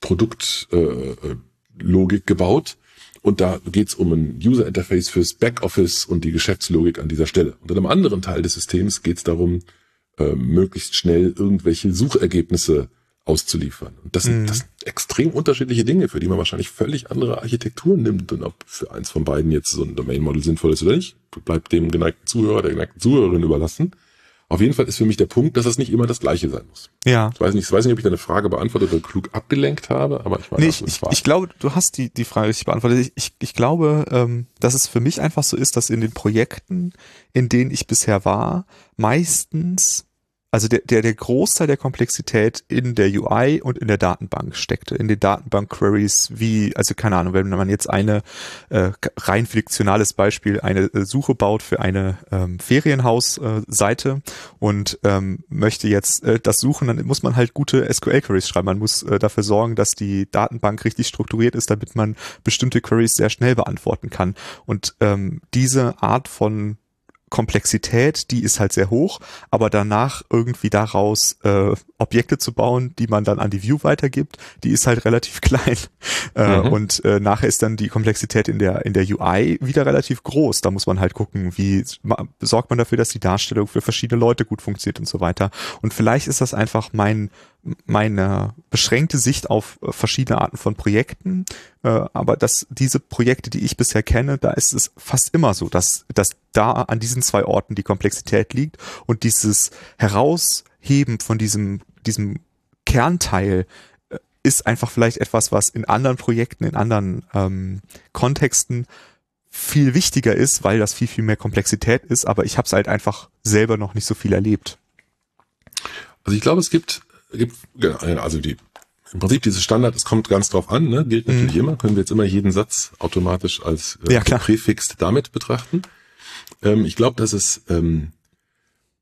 Speaker 2: Produkt äh, äh Logik gebaut und da geht's um ein User Interface fürs Backoffice und die Geschäftslogik an dieser Stelle. Und in einem anderen Teil des Systems geht's darum, äh, möglichst schnell irgendwelche Suchergebnisse auszuliefern. Und das, sind, mhm. das sind extrem unterschiedliche Dinge, für die man wahrscheinlich völlig andere Architekturen nimmt. Und ob für eins von beiden jetzt so ein Domain-Model sinnvoll ist oder nicht, bleibt dem geneigten Zuhörer, der geneigten Zuhörerin überlassen. Auf jeden Fall ist für mich der Punkt, dass es nicht immer das Gleiche sein muss.
Speaker 1: Ja.
Speaker 2: Ich weiß nicht, ich weiß nicht, ob ich deine Frage beantwortet oder klug abgelenkt habe, aber ich
Speaker 1: meine, nee, ich, ich, ich glaube, du hast die, die Frage richtig beantwortet. Ich, ich, ich glaube, ähm, dass es für mich einfach so ist, dass in den Projekten, in denen ich bisher war, meistens also der, der, der Großteil der Komplexität in der UI und in der Datenbank steckte, in den Datenbank-Queries, wie, also keine Ahnung, wenn man jetzt eine äh, rein fiktionales Beispiel, eine äh, Suche baut für eine ähm, Ferienhaus-Seite äh, und ähm, möchte jetzt äh, das suchen, dann muss man halt gute SQL-Queries schreiben. Man muss äh, dafür sorgen, dass die Datenbank richtig strukturiert ist, damit man bestimmte Queries sehr schnell beantworten kann. Und ähm, diese Art von Komplexität, die ist halt sehr hoch, aber danach irgendwie daraus äh, Objekte zu bauen, die man dann an die View weitergibt, die ist halt relativ [laughs] klein. Äh, mhm. Und äh, nachher ist dann die Komplexität in der in der UI wieder relativ groß. Da muss man halt gucken, wie sorgt man dafür, dass die Darstellung für verschiedene Leute gut funktioniert und so weiter. Und vielleicht ist das einfach mein meine beschränkte Sicht auf äh, verschiedene Arten von Projekten, äh, aber dass diese Projekte, die ich bisher kenne, da ist es fast immer so, dass, dass da an diesen zwei Orten die Komplexität liegt und dieses Herausheben von diesem, diesem Kernteil äh, ist einfach vielleicht etwas, was in anderen Projekten, in anderen ähm, Kontexten viel wichtiger ist, weil das viel, viel mehr Komplexität ist, aber ich habe es halt einfach selber noch nicht so viel erlebt.
Speaker 2: Also ich glaube, es gibt gibt, genau, also die, im Prinzip dieses Standard, es kommt ganz drauf an, ne, gilt natürlich mhm. immer, können wir jetzt immer jeden Satz automatisch als
Speaker 1: äh, ja,
Speaker 2: damit betrachten. Ähm, ich glaube, dass es ähm,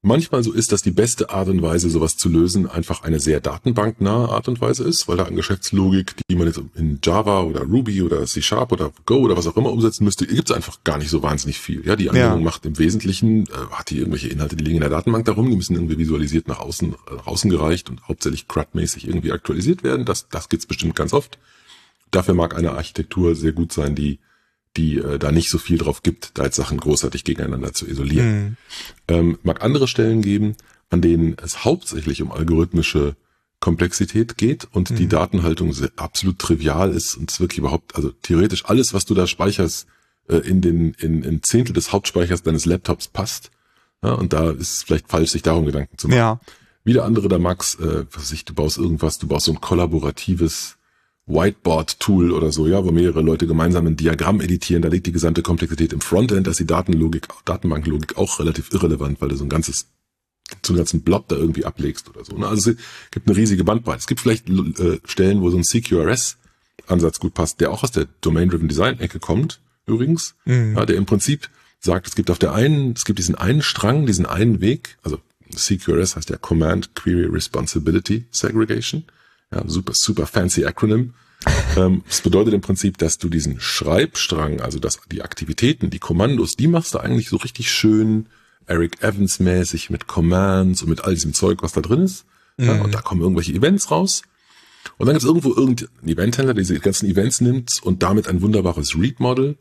Speaker 2: manchmal so ist, dass die beste Art und Weise, sowas zu lösen, einfach eine sehr datenbanknahe Art und Weise ist, weil da an Geschäftslogik, die man jetzt in Java oder Ruby oder C Sharp oder Go oder was auch immer umsetzen müsste, gibt es einfach gar nicht so wahnsinnig viel. Ja, die Anwendung ja. macht im Wesentlichen, äh, hat die irgendwelche Inhalte, die liegen in der Datenbank darum, die müssen irgendwie visualisiert nach außen, äh, außen gereicht und hauptsächlich CRUD-mäßig irgendwie aktualisiert werden. Das, das gibt's bestimmt ganz oft. Dafür mag eine Architektur sehr gut sein, die die äh, da nicht so viel drauf gibt, da jetzt Sachen großartig gegeneinander zu isolieren. Mhm. Ähm, mag andere Stellen geben, an denen es hauptsächlich um algorithmische Komplexität geht und mhm. die Datenhaltung absolut trivial ist und es wirklich überhaupt, also theoretisch alles, was du da speicherst, äh, in den in, in Zehntel des Hauptspeichers deines Laptops passt. Ja, und da ist es vielleicht falsch, sich darum Gedanken zu machen.
Speaker 1: Ja.
Speaker 2: Wieder andere, da mag's, äh, was ich, du baust irgendwas, du baust so ein kollaboratives Whiteboard-Tool oder so, ja, wo mehrere Leute gemeinsam ein Diagramm editieren, da liegt die gesamte Komplexität im Frontend, da ist die Datenlogik, Datenbanklogik auch relativ irrelevant, weil du so ein ganzes, so einen ganzen Blob da irgendwie ablegst oder so. Ne? Also es gibt eine riesige Bandbreite. Es gibt vielleicht äh, Stellen, wo so ein CQRS-Ansatz gut passt, der auch aus der Domain-Driven Design-Ecke kommt, übrigens, mhm. ja, der im Prinzip sagt, es gibt auf der einen, es gibt diesen einen Strang, diesen einen Weg, also CQRS heißt ja Command Query Responsibility Segregation. Ja, super, super fancy Acronym. ähm, das bedeutet im Prinzip, dass du diesen Schreibstrang, also dass die Aktivitäten, die Kommandos, die machst du eigentlich so richtig schön Eric Evans mäßig mit Commands und mit all diesem Zeug, was da drin ist. Mhm. Ja, und da kommen irgendwelche Events raus. Und dann gibt es irgendwo irgendein Eventhändler, der diese ganzen Events nimmt und damit ein wunderbares Read-Model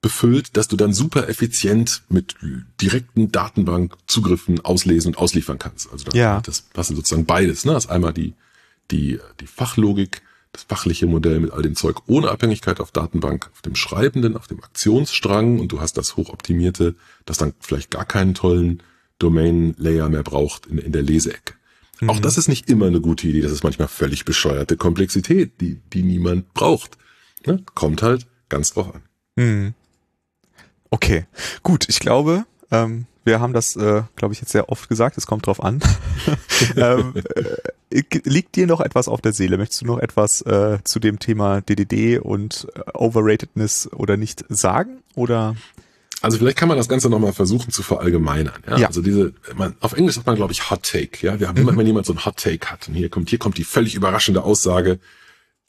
Speaker 2: befüllt, dass du dann super effizient mit direkten Datenbankzugriffen auslesen und ausliefern kannst. Also das,
Speaker 1: ja.
Speaker 2: das, sind sozusagen beides. Ne? Das ist einmal die, die, die Fachlogik, das fachliche Modell mit all dem Zeug ohne Abhängigkeit auf Datenbank, auf dem Schreibenden, auf dem Aktionsstrang und du hast das hochoptimierte, das dann vielleicht gar keinen tollen Domain-Layer mehr braucht in, in der Leseecke. Mhm. Auch das ist nicht immer eine gute Idee. Das ist manchmal völlig bescheuerte Komplexität, die, die niemand braucht. Ne? Kommt halt ganz drauf an.
Speaker 1: Mhm. Okay, gut. Ich glaube, ähm, wir haben das, äh, glaube ich, jetzt sehr oft gesagt. Es kommt drauf an. [laughs] ähm, äh, liegt dir noch etwas auf der Seele? Möchtest du noch etwas äh, zu dem Thema DDD und äh, Overratedness oder nicht sagen? Oder?
Speaker 2: Also vielleicht kann man das Ganze nochmal versuchen zu verallgemeinern. Ja? ja. Also diese, man, auf Englisch sagt man, glaube ich, Hot Take. Ja, wir haben mhm. immer, wenn jemand so ein Hot Take hat. Und hier kommt, hier kommt die völlig überraschende Aussage: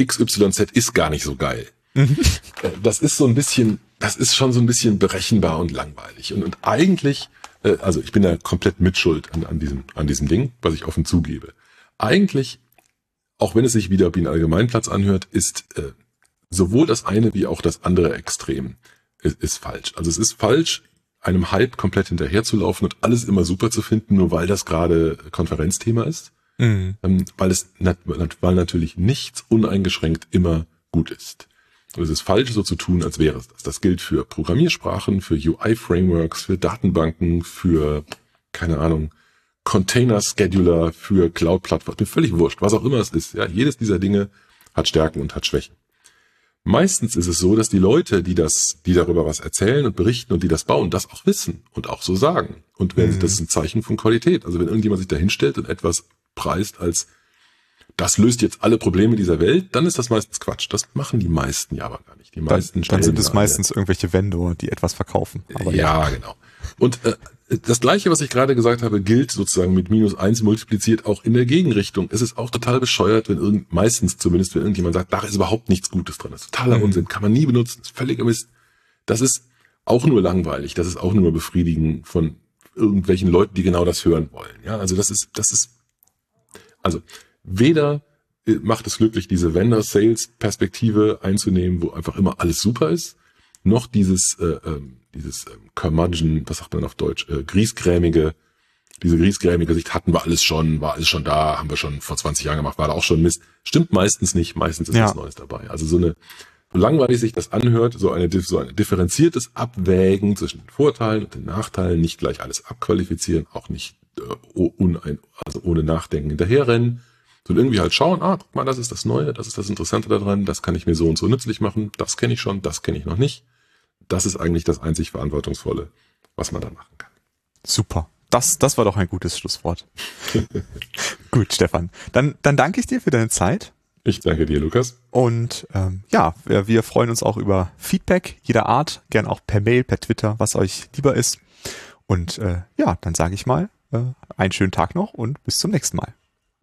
Speaker 2: XYZ ist gar nicht so geil. Mhm. Äh, das ist so ein bisschen, das ist schon so ein bisschen berechenbar und langweilig. Und, und eigentlich, äh, also ich bin da komplett mitschuld an, an, diesem, an diesem Ding, was ich offen zugebe. Eigentlich, auch wenn es sich wieder wie ein Allgemeinplatz anhört, ist äh, sowohl das eine wie auch das andere Extrem ist, ist falsch. Also es ist falsch, einem Hype komplett hinterherzulaufen und alles immer super zu finden, nur weil das gerade Konferenzthema ist. Mhm. Ähm, weil es weil natürlich nichts uneingeschränkt immer gut ist. Und es ist falsch, so zu tun, als wäre es das. Das gilt für Programmiersprachen, für UI-Frameworks, für Datenbanken, für, keine Ahnung, Container-Scheduler, für Cloud-Plattformen. Mir völlig wurscht, was auch immer es ist. Ja, jedes dieser Dinge hat Stärken und hat Schwächen. Meistens ist es so, dass die Leute, die das, die darüber was erzählen und berichten und die das bauen, das auch wissen und auch so sagen. Und wenn, mhm. das ist ein Zeichen von Qualität. Also wenn irgendjemand sich da hinstellt und etwas preist als das löst jetzt alle Probleme dieser Welt, dann ist das meistens Quatsch. Das machen die meisten ja aber gar nicht. Die meisten
Speaker 1: dann, dann sind es meistens irgendwelche Vendor, die etwas verkaufen.
Speaker 2: Aber ja, ja, genau. Und äh, das gleiche, was ich gerade gesagt habe, gilt sozusagen mit minus eins multipliziert auch in der Gegenrichtung. Es ist auch total bescheuert, wenn irgend, meistens zumindest, wenn irgendjemand sagt, da ist überhaupt nichts Gutes drin. Das ist totaler mhm. Unsinn, kann man nie benutzen, ist völliger Mist. Das ist auch nur langweilig, das ist auch nur befriedigen von irgendwelchen Leuten, die genau das hören wollen. Ja, also das ist, das ist, also weder äh, macht es glücklich, diese Vendor-Sales-Perspektive einzunehmen, wo einfach immer alles super ist, noch dieses, äh, äh, dieses äh, Curmudgeon, was sagt man auf Deutsch, äh, griesgrämige, diese griesgrämige Sicht hatten wir alles schon, war alles schon da, haben wir schon vor 20 Jahren gemacht, war da auch schon Mist. Stimmt meistens nicht, meistens ist ja. was Neues dabei. Also so eine, so langweilig sich das anhört, so eine, so ein differenziertes Abwägen zwischen den Vorteilen und den Nachteilen, nicht gleich alles abqualifizieren, auch nicht äh, unein, also ohne Nachdenken hinterherrennen, und irgendwie halt schauen, ah, guck mal, das ist das Neue, das ist das Interessante daran, das kann ich mir so und so nützlich machen, das kenne ich schon, das kenne ich noch nicht. Das ist eigentlich das einzig Verantwortungsvolle, was man da machen kann.
Speaker 1: Super. Das, das war doch ein gutes Schlusswort. [laughs] Gut, Stefan. Dann, dann danke ich dir für deine Zeit.
Speaker 2: Ich danke dir, Lukas.
Speaker 1: Und ähm, ja, wir, wir freuen uns auch über Feedback jeder Art, gern auch per Mail, per Twitter, was euch lieber ist. Und äh, ja, dann sage ich mal, äh, einen schönen Tag noch und bis zum nächsten Mal.